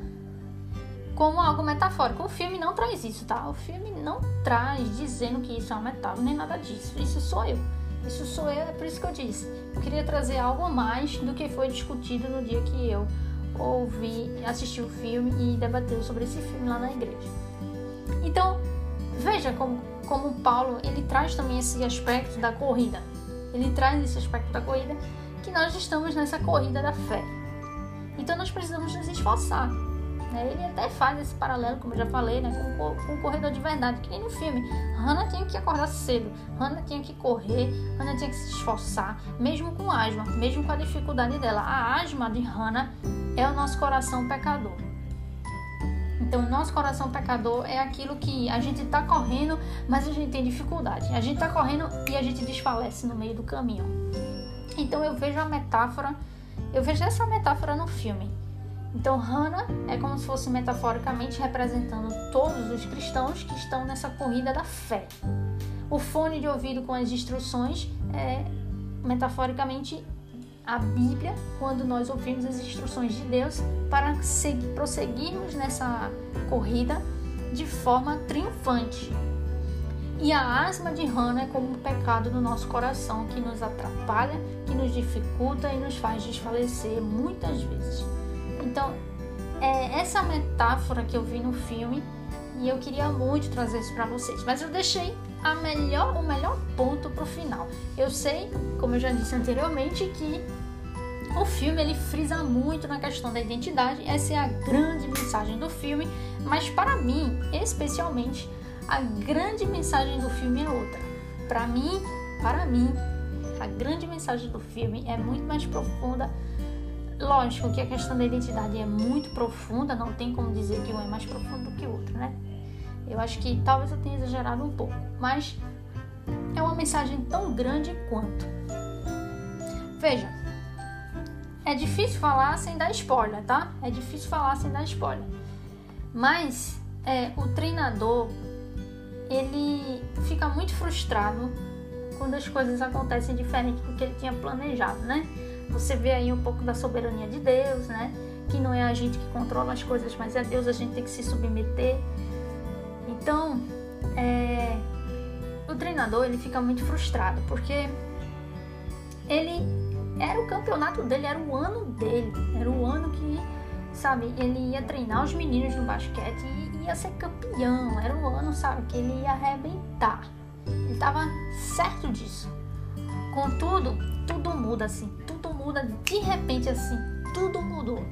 como algo metafórico. O filme não traz isso, tá? O filme não traz dizendo que isso é uma metáfora, nem nada disso. Isso sou eu. Isso sou eu, é por isso que eu disse. Eu queria trazer algo a mais do que foi discutido no dia que eu ouvi, assisti o filme e debateu sobre esse filme lá na igreja. Então, veja como, como Paulo ele traz também esse aspecto da corrida. Ele traz esse aspecto da corrida que nós estamos nessa corrida da fé. Então nós precisamos nos esforçar. Né? Ele até faz esse paralelo, como eu já falei, né? com, com o corredor de verdade, que nem no filme. Hannah tinha que acordar cedo, Hannah tinha que correr, Hannah tinha que se esforçar, mesmo com asma, mesmo com a dificuldade dela. A asma de Hannah é o nosso coração pecador. Então, nosso coração pecador é aquilo que a gente está correndo, mas a gente tem dificuldade. A gente está correndo e a gente desfalece no meio do caminho. Então, eu vejo a metáfora, Eu vejo essa metáfora no filme. Então, Hannah é como se fosse metaforicamente representando todos os cristãos que estão nessa corrida da fé. O fone de ouvido com as instruções é metaforicamente a Bíblia quando nós ouvimos as instruções de Deus para seguir, prosseguirmos nessa corrida de forma triunfante. E a asma de Hannah é como um pecado no nosso coração que nos atrapalha, que nos dificulta e nos faz desfalecer muitas vezes. Então, é essa metáfora que eu vi no filme e eu queria muito trazer isso para vocês, mas eu deixei a melhor, o melhor ponto para o final. Eu sei, como eu já disse anteriormente, que o filme ele frisa muito na questão da identidade, essa é a grande mensagem do filme, mas para mim, especialmente, a grande mensagem do filme é outra. Para mim, para mim, a grande mensagem do filme é muito mais profunda. Lógico que a questão da identidade é muito profunda, não tem como dizer que um é mais profundo do que o outro, né? Eu acho que talvez eu tenha exagerado um pouco, mas é uma mensagem tão grande quanto. Veja, é difícil falar sem dar spoiler, tá? É difícil falar sem dar spoiler. Mas é, o treinador ele fica muito frustrado quando as coisas acontecem diferente do que ele tinha planejado, né? Você vê aí um pouco da soberania de Deus, né? Que não é a gente que controla as coisas, mas é Deus, a gente tem que se submeter. Então, é, o treinador ele fica muito frustrado porque ele era o campeonato dele, era o ano dele, era o ano que, sabe, ele ia treinar os meninos no basquete e ia ser campeão, era o ano, sabe, que ele ia arrebentar. Ele estava certo disso. Contudo, tudo muda assim, tudo muda de repente assim, tudo mudou.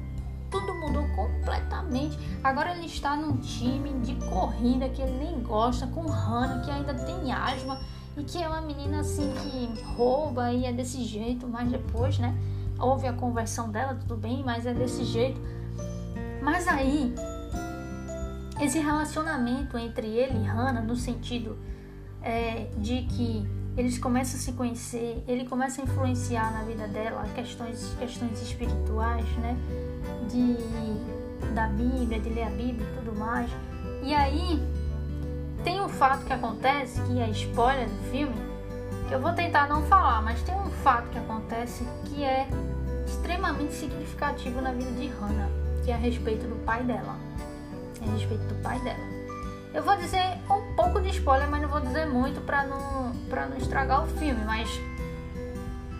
Tudo mudou completamente. Agora ele está num time de corrida que ele nem gosta, com Hannah, que ainda tem asma e que é uma menina assim que rouba e é desse jeito, mas depois, né? Houve a conversão dela, tudo bem, mas é desse jeito. Mas aí, esse relacionamento entre ele e Hannah, no sentido é, de que eles começam a se conhecer, ele começa a influenciar na vida dela questões, questões espirituais, né? De, da Bíblia, de ler a Bíblia e tudo mais. E aí tem um fato que acontece, que é spoiler do filme, que eu vou tentar não falar, mas tem um fato que acontece que é extremamente significativo na vida de Hannah, que é a respeito do pai dela. É a respeito do pai dela. Eu vou dizer um pouco de spoiler, mas não vou dizer muito para não, pra não estragar o filme, mas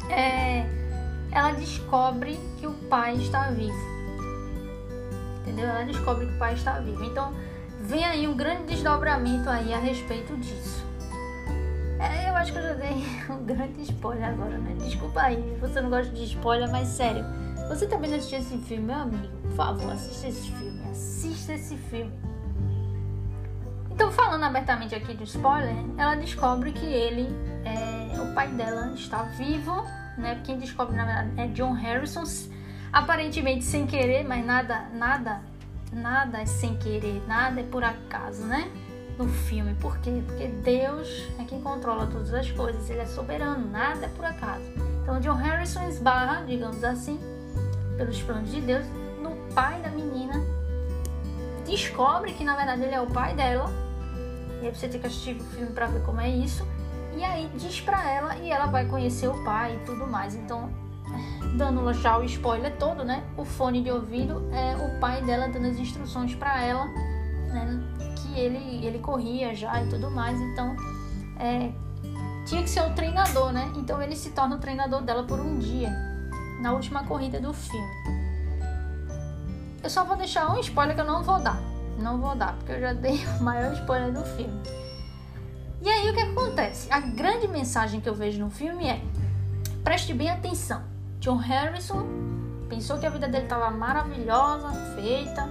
é, ela descobre que o pai está vivo. Entendeu? Ela descobre que o pai está vivo. Então, vem aí um grande desdobramento aí a respeito disso. É, eu acho que eu já dei [LAUGHS] um grande spoiler agora, né? Desculpa aí, você não gosta de spoiler, mas sério, você também não assistiu esse filme, meu amigo? Por favor, assista esse filme, assista esse filme. Então, falando abertamente aqui de spoiler, ela descobre que ele, é, o pai dela, está vivo, né? Quem descobre, na verdade, é John Harrison, aparentemente sem querer, mas nada, nada nada é sem querer, nada é por acaso, né? No filme. Por quê? Porque Deus é quem controla todas as coisas, ele é soberano, nada é por acaso. Então John Harrison esbarra, digamos assim, pelos planos de Deus, no pai da menina, descobre que na verdade ele é o pai dela. E aí você tem que assistir o filme para ver como é isso. E aí diz pra ela e ela vai conhecer o pai e tudo mais. Então dando já o spoiler todo, né? O fone de ouvido é o pai dela dando as instruções para ela, né? Que ele, ele corria já e tudo mais. Então, é, tinha que ser o treinador, né? Então ele se torna o treinador dela por um dia, na última corrida do filme. Eu só vou deixar um spoiler que eu não vou dar. Não vou dar, porque eu já dei o maior spoiler do filme. E aí o que acontece? A grande mensagem que eu vejo no filme é: preste bem atenção John Harrison pensou que a vida dele estava maravilhosa, feita.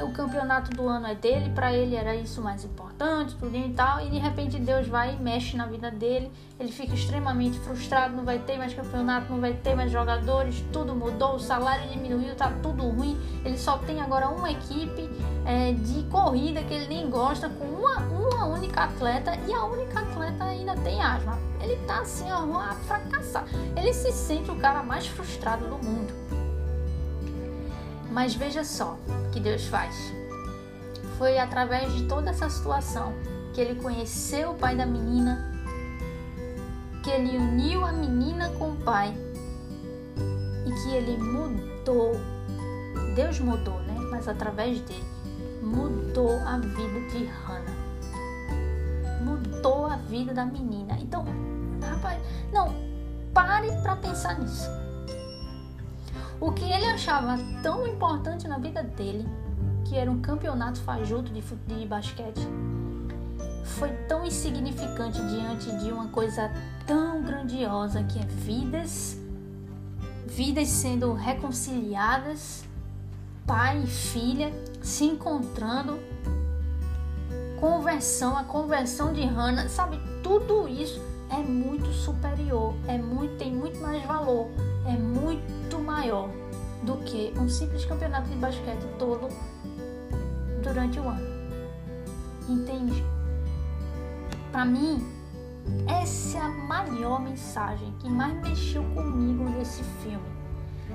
O campeonato do ano é dele, para ele era isso mais importante, tudo e tal. E de repente Deus vai e mexe na vida dele. Ele fica extremamente frustrado, não vai ter mais campeonato, não vai ter mais jogadores, tudo mudou, o salário diminuiu, tá tudo ruim. Ele só tem agora uma equipe é, de corrida que ele nem gosta, com uma, uma única atleta e a única atleta ainda tem asma. Ele tá assim, ó, a fracassar. Ele se sente o cara mais frustrado do mundo. Mas veja só o que Deus faz. Foi através de toda essa situação que ele conheceu o pai da menina, que ele uniu a menina com o pai e que ele mudou. Deus mudou, né? Mas através dele mudou a vida de Hannah. Mudou a vida da menina. Então, rapaz, não, pare para pensar nisso. O que ele achava tão importante na vida dele, que era um campeonato fajuto de, de basquete, foi tão insignificante diante de uma coisa tão grandiosa que é vidas, vidas sendo reconciliadas, pai e filha se encontrando, conversão, a conversão de Hannah, sabe, tudo isso é muito superior, é muito, tem muito mais valor, é muito maior do que um simples campeonato de basquete todo durante o ano. Entende? Para mim, essa é a maior mensagem que mais mexeu comigo nesse filme.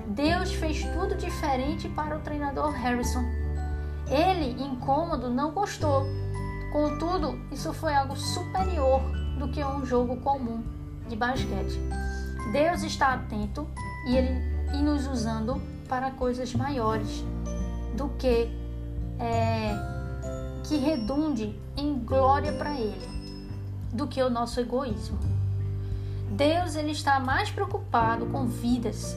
Deus fez tudo diferente para o treinador Harrison. Ele, incômodo, não gostou. Contudo, isso foi algo superior do que um jogo comum de basquete. Deus está atento e ele e nos usando para coisas maiores do que é, que redunde em glória para Ele, do que o nosso egoísmo. Deus ele está mais preocupado com vidas,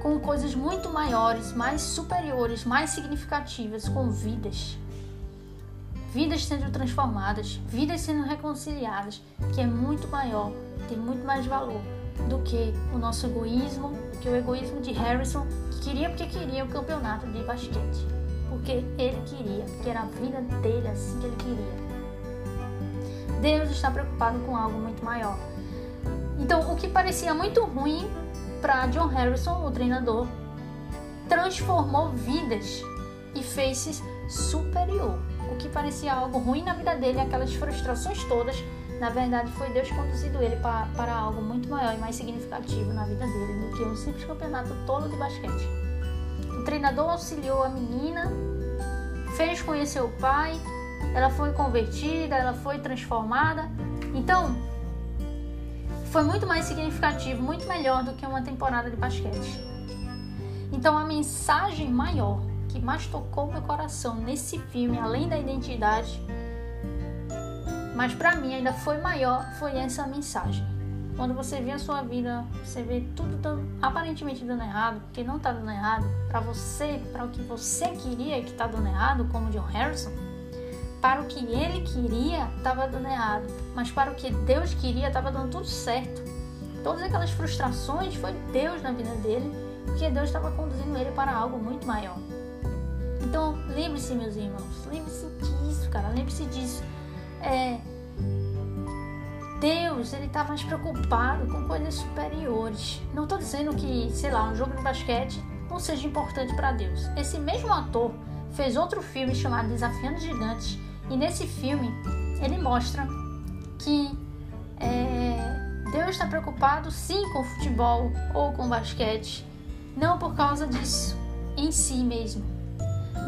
com coisas muito maiores, mais superiores, mais significativas, com vidas vidas sendo transformadas, vidas sendo reconciliadas, que é muito maior, tem muito mais valor do que o nosso egoísmo, que o egoísmo de Harrison, que queria porque queria o campeonato de basquete, porque ele queria, porque era a vida dele assim que ele queria. Deus está preocupado com algo muito maior. Então, o que parecia muito ruim para John Harrison, o treinador, transformou vidas e fez-se superior o que parecia algo ruim na vida dele, aquelas frustrações todas, na verdade foi Deus conduzindo ele para, para algo muito maior e mais significativo na vida dele do que um simples campeonato tolo de basquete. O treinador auxiliou a menina, fez conhecer o pai, ela foi convertida, ela foi transformada. Então, foi muito mais significativo, muito melhor do que uma temporada de basquete. Então, a mensagem maior que mais tocou meu coração nesse filme, além da identidade, mas para mim ainda foi maior, foi essa mensagem. Quando você vê a sua vida, você vê tudo dando, aparentemente dando errado, que não tá dando errado, para você, para o que você queria que tá dando errado, como John Harrison, para o que ele queria, estava dando errado, mas para o que Deus queria, estava dando tudo certo. Todas aquelas frustrações foi Deus na vida dele, porque Deus estava conduzindo ele para algo muito maior. Então, lembre-se, meus irmãos, lembre-se disso, cara, lembre-se disso. É, Deus, ele tá mais preocupado com coisas superiores. Não estou dizendo que, sei lá, um jogo de basquete não seja importante para Deus. Esse mesmo ator fez outro filme chamado Desafiando Gigantes, e nesse filme ele mostra que é, Deus está preocupado sim com futebol ou com basquete, não por causa disso em si mesmo,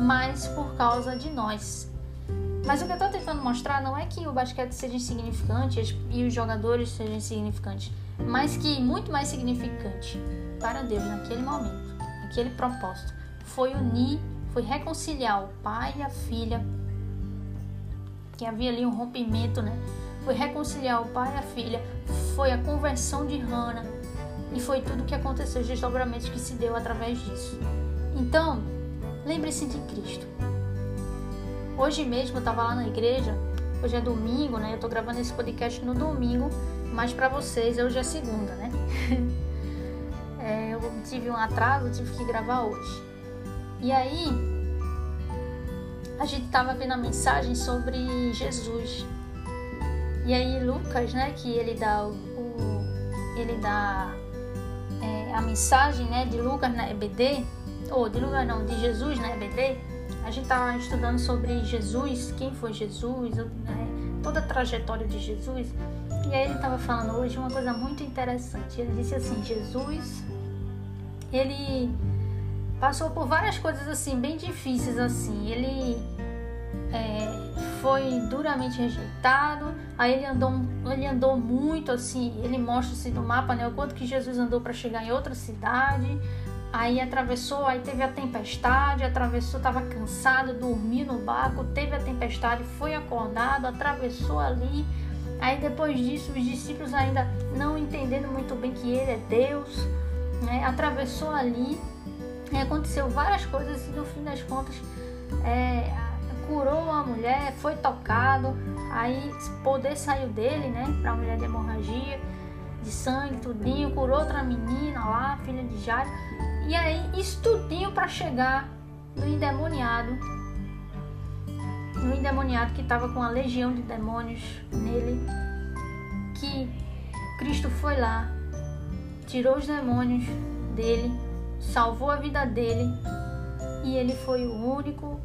mas por causa de nós. Mas o que eu estou tentando mostrar não é que o basquete seja insignificante e os jogadores sejam insignificantes, mas que muito mais significante para Deus naquele momento, naquele propósito, foi unir, foi reconciliar o pai e a filha, que havia ali um rompimento, né? Foi reconciliar o pai e a filha, foi a conversão de Hannah e foi tudo o que aconteceu, os desdobramentos que se deu através disso. Então, Lembre-se de Cristo. Hoje mesmo eu estava lá na igreja, hoje é domingo, né? Eu estou gravando esse podcast no domingo, mas para vocês hoje é segunda, né? [LAUGHS] é, eu tive um atraso, tive que gravar hoje. E aí, a gente estava vendo a mensagem sobre Jesus. E aí Lucas, né, que ele dá o, o ele dá é, a mensagem, né, de Lucas na EBD, ou de lugar não, de Jesus na EBD, a gente estava estudando sobre Jesus, quem foi Jesus, né, toda a trajetória de Jesus. E aí ele estava falando hoje uma coisa muito interessante. Ele disse assim, Jesus, ele passou por várias coisas assim, bem difíceis assim. Ele é, foi duramente rejeitado, aí ele andou, ele andou muito assim, ele mostra-se no mapa né, o quanto que Jesus andou para chegar em outra cidade, aí atravessou, aí teve a tempestade, atravessou, estava cansado, dormiu no barco, teve a tempestade, foi acordado, atravessou ali, aí depois disso os discípulos ainda não entendendo muito bem que ele é Deus, né, atravessou ali, aconteceu várias coisas e no fim das contas é, curou a mulher, foi tocado, aí poder saiu dele, né, para a mulher de hemorragia, de sangue, tudinho, curou outra menina lá, filha de Jairo, e aí estudinho para chegar no endemoniado, no endemoniado que estava com a legião de demônios nele, que Cristo foi lá, tirou os demônios dele, salvou a vida dele e ele foi o único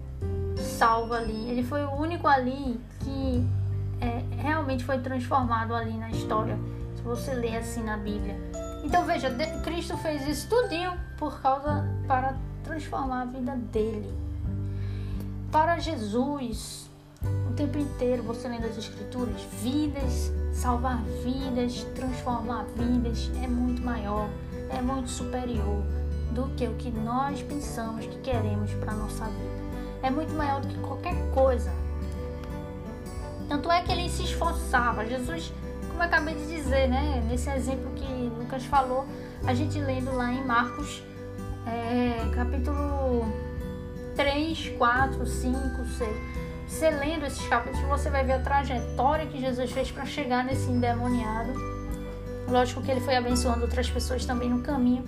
salvo ali. Ele foi o único ali que é, realmente foi transformado ali na história. Se você ler assim na Bíblia. Então veja, Cristo fez isso tudinho por causa para transformar a vida dele. Para Jesus, o tempo inteiro você lendo as escrituras, vidas, salvar vidas, transformar vidas é muito maior, é muito superior do que o que nós pensamos que queremos para nossa vida é muito maior do que qualquer coisa. Tanto é que ele se esforçava. Jesus, como eu acabei de dizer, né? Nesse exemplo Lucas falou, a gente lendo lá em Marcos, é, capítulo 3, 4, 5, 6. Você lendo esses capítulos, você vai ver a trajetória que Jesus fez para chegar nesse endemoniado. Lógico que ele foi abençoando outras pessoas também no caminho,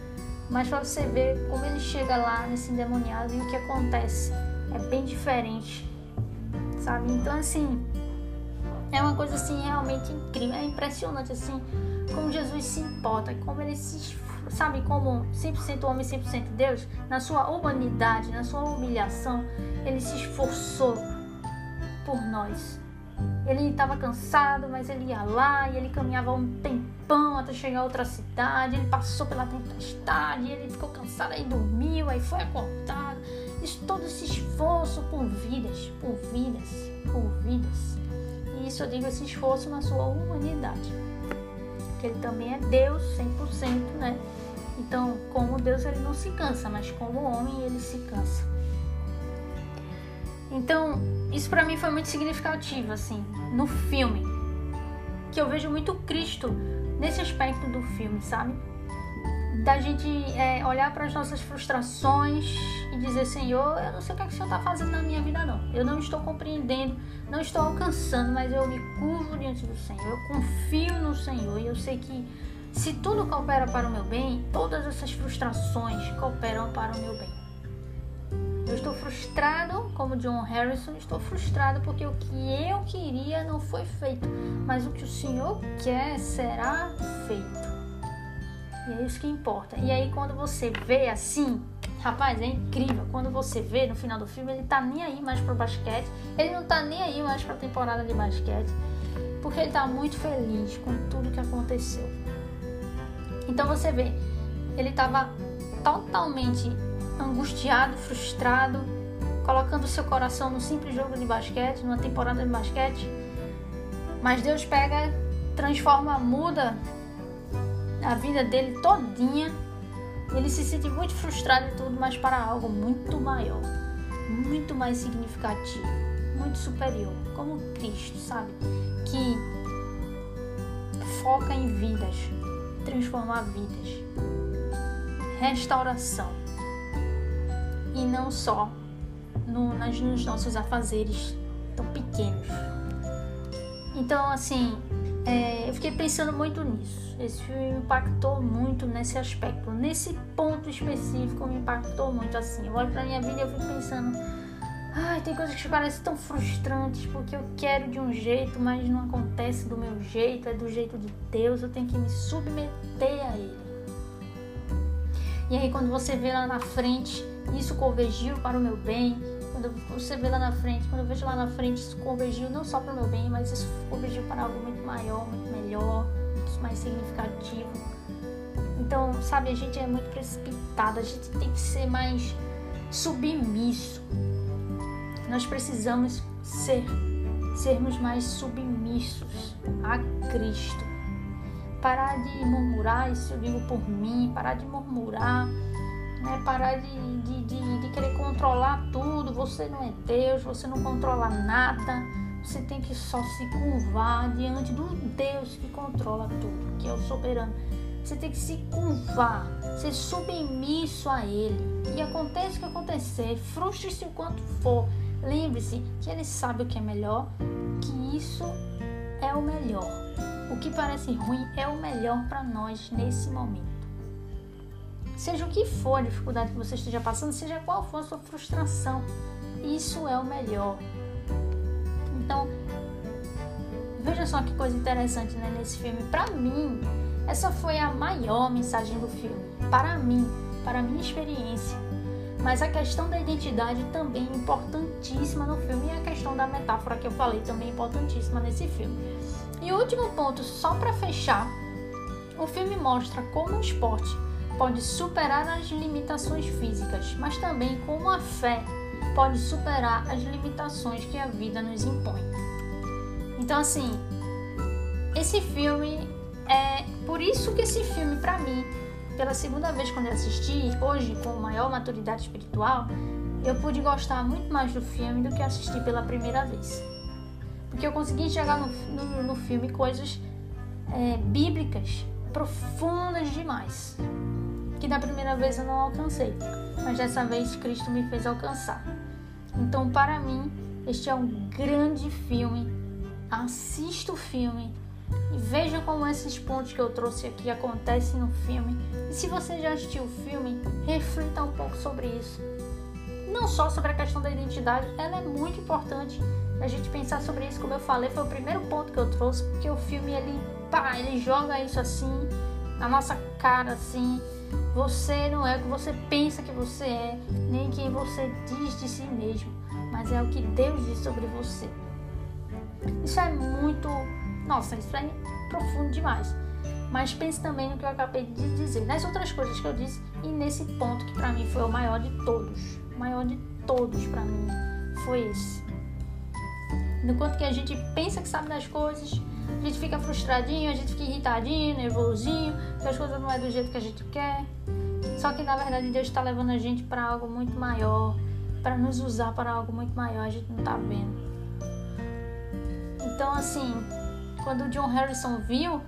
mas para você ver como ele chega lá nesse endemoniado e o que acontece é bem diferente, sabe? Então, assim, é uma coisa, assim, realmente incrível, é impressionante, assim, como Jesus se importa, como ele se, sabe, como 100% homem, 100% Deus, na sua humanidade, na sua humilhação, ele se esforçou por nós. Ele estava cansado, mas ele ia lá e ele caminhava um tempão até chegar a outra cidade. Ele passou pela tempestade, ele ficou cansado, aí dormiu, aí foi acordado todo esse esforço por vidas, por vidas, por vidas. E isso eu digo esse esforço na sua humanidade. Ele também é Deus 100%, né? Então, como Deus ele não se cansa, mas como homem ele se cansa. Então, isso para mim foi muito significativo assim, no filme. Que eu vejo muito Cristo nesse aspecto do filme, sabe? Da gente é, olhar para as nossas frustrações e dizer, Senhor, eu não sei o que, é que o Senhor está fazendo na minha vida, não. Eu não estou compreendendo, não estou alcançando, mas eu me curvo diante do Senhor. Eu confio no Senhor e eu sei que se tudo coopera para o meu bem, todas essas frustrações cooperam para o meu bem. Eu estou frustrado, como John Harrison, estou frustrado porque o que eu queria não foi feito, mas o que o Senhor quer será feito. E é isso que importa. E aí quando você vê assim, rapaz, é incrível. Quando você vê no final do filme, ele tá nem aí mais pro basquete. Ele não tá nem aí mais pra temporada de basquete. Porque ele tá muito feliz com tudo que aconteceu. Então você vê, ele tava totalmente angustiado, frustrado, colocando seu coração no simples jogo de basquete, numa temporada de basquete. Mas Deus pega, transforma, muda a vida dele todinha. Ele se sente muito frustrado e tudo, mas para algo muito maior, muito mais significativo, muito superior, como Cristo, sabe? Que foca em vidas, transformar vidas, restauração e não só no, nas, nos nossos afazeres tão pequenos. Então, assim, é, eu fiquei pensando muito nisso. Esse filme me impactou muito nesse aspecto, nesse ponto específico me impactou muito assim. Eu olho pra minha vida e eu fico pensando, ai, tem coisas que parecem tão frustrantes porque eu quero de um jeito, mas não acontece do meu jeito, é do jeito de Deus, eu tenho que me submeter a Ele. E aí quando você vê lá na frente, isso convergiu para o meu bem, quando você vê lá na frente, quando eu vejo lá na frente, isso convergiu não só para o meu bem, mas isso convergiu para algo muito maior, muito melhor, mais significativo. Então, sabe, a gente é muito precipitado, a gente tem que ser mais submisso. Nós precisamos ser sermos mais submissos a Cristo. Parar de murmurar, isso eu digo por mim, parar de murmurar, né? parar de, de, de, de querer controlar tudo. Você não é Deus, você não controla nada. Você tem que só se curvar diante do Deus que controla tudo, que é o soberano. Você tem que se curvar, ser submisso a Ele. E aconteça o que acontecer, frustre-se o quanto for, lembre-se que Ele sabe o que é melhor, que isso é o melhor. O que parece ruim é o melhor para nós nesse momento. Seja o que for a dificuldade que você esteja passando, seja qual for a sua frustração, isso é o melhor. Então, veja só que coisa interessante né, nesse filme. Para mim, essa foi a maior mensagem do filme. Para mim, para a minha experiência. Mas a questão da identidade também é importantíssima no filme e a questão da metáfora que eu falei também é importantíssima nesse filme. E o último ponto, só para fechar, o filme mostra como o esporte pode superar as limitações físicas, mas também como a fé pode superar as limitações que a vida nos impõe. Então, assim, esse filme é por isso que esse filme, para mim, pela segunda vez quando eu assisti, hoje com maior maturidade espiritual, eu pude gostar muito mais do filme do que assistir pela primeira vez. Porque eu consegui enxergar no, no, no filme coisas é, bíblicas profundas demais, que da primeira vez eu não alcancei, mas dessa vez Cristo me fez alcançar. Então, para mim, este é um grande filme. Assista o filme e veja como esses pontos que eu trouxe aqui acontecem no filme. E se você já assistiu o filme, reflita um pouco sobre isso. Não só sobre a questão da identidade, ela é muito importante a gente pensar sobre isso. Como eu falei, foi o primeiro ponto que eu trouxe, porque o filme ele, pá, ele joga isso assim na nossa cara assim. Você não é o que você pensa que você é, nem quem você diz de si mesmo, mas é o que Deus diz sobre você. Isso é muito nossa, isso é profundo demais. Mas pense também no que eu acabei de dizer, nas outras coisas que eu disse e nesse ponto que para mim foi o maior de todos. O maior de todos para mim foi esse. No quanto que a gente pensa que sabe das coisas, a gente fica frustradinho, a gente fica irritadinho, nervosinho, que as coisas não é do jeito que a gente quer. Só que na verdade Deus está levando a gente para algo muito maior, para nos usar para algo muito maior, a gente não está vendo. Então assim, quando o John Harrison viu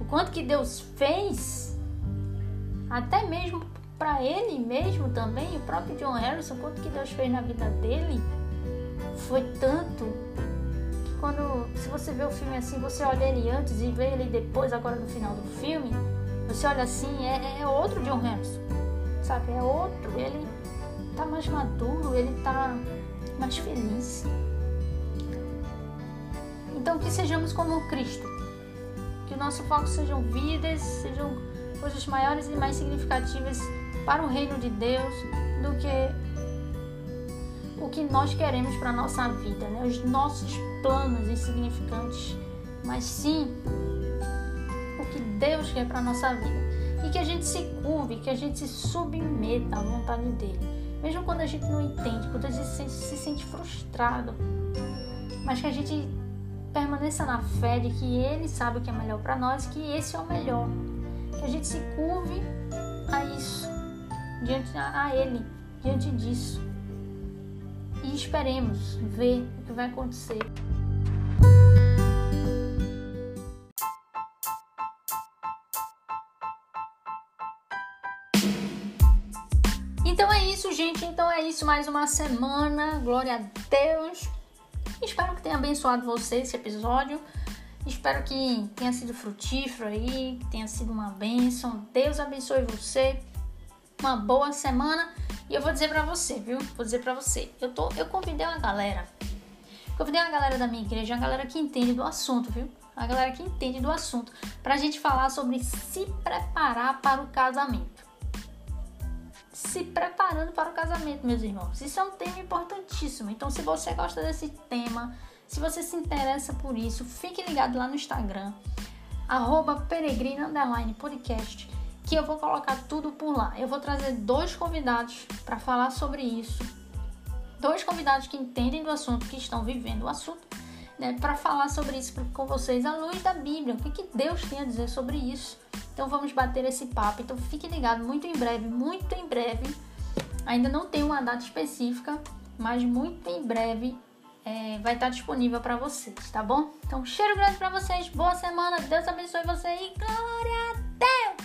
o quanto que Deus fez, até mesmo para ele mesmo também, o próprio John Harrison, quanto que Deus fez na vida dele, foi tanto quando, se você vê o filme assim, você olha ele antes e vê ele depois, agora no final do filme, você olha assim, é, é outro John Harrison, sabe? É outro, ele tá mais maduro, ele tá mais feliz. Então, que sejamos como Cristo. Que o nosso foco sejam vidas, sejam coisas maiores e mais significativas para o reino de Deus do que o que nós queremos para nossa vida, né? os nossos planos insignificantes, mas sim o que Deus quer para a nossa vida. E que a gente se curve, que a gente se submeta à vontade dele. Mesmo quando a gente não entende, quando a gente se, se sente frustrado, mas que a gente permaneça na fé de que Ele sabe o que é melhor para nós, que esse é o melhor. Que a gente se curve a isso, diante a Ele, diante disso. E esperemos ver o que vai acontecer. Mais uma semana. Glória a Deus. Espero que tenha abençoado você esse episódio. Espero que tenha sido frutífero aí, que tenha sido uma bênção. Deus abençoe você. Uma boa semana. E eu vou dizer pra você, viu? Vou dizer pra você. Eu, tô, eu convidei uma galera. Convidei uma galera da minha igreja, uma galera que entende do assunto, viu? Uma galera que entende do assunto. Pra gente falar sobre se preparar para o casamento se preparando para o casamento, meus irmãos. Isso é um tema importantíssimo. Então, se você gosta desse tema, se você se interessa por isso, fique ligado lá no Instagram. arroba peregrina underline podcast, que eu vou colocar tudo por lá. Eu vou trazer dois convidados para falar sobre isso. Dois convidados que entendem do assunto, que estão vivendo o assunto, né, para falar sobre isso com vocês à luz da Bíblia. O que, que Deus tem a dizer sobre isso? Então vamos bater esse papo. Então fique ligado, muito em breve, muito em breve. Ainda não tem uma data específica, mas muito em breve é, vai estar disponível para vocês, tá bom? Então, cheiro grande para vocês, boa semana, Deus abençoe você e glória!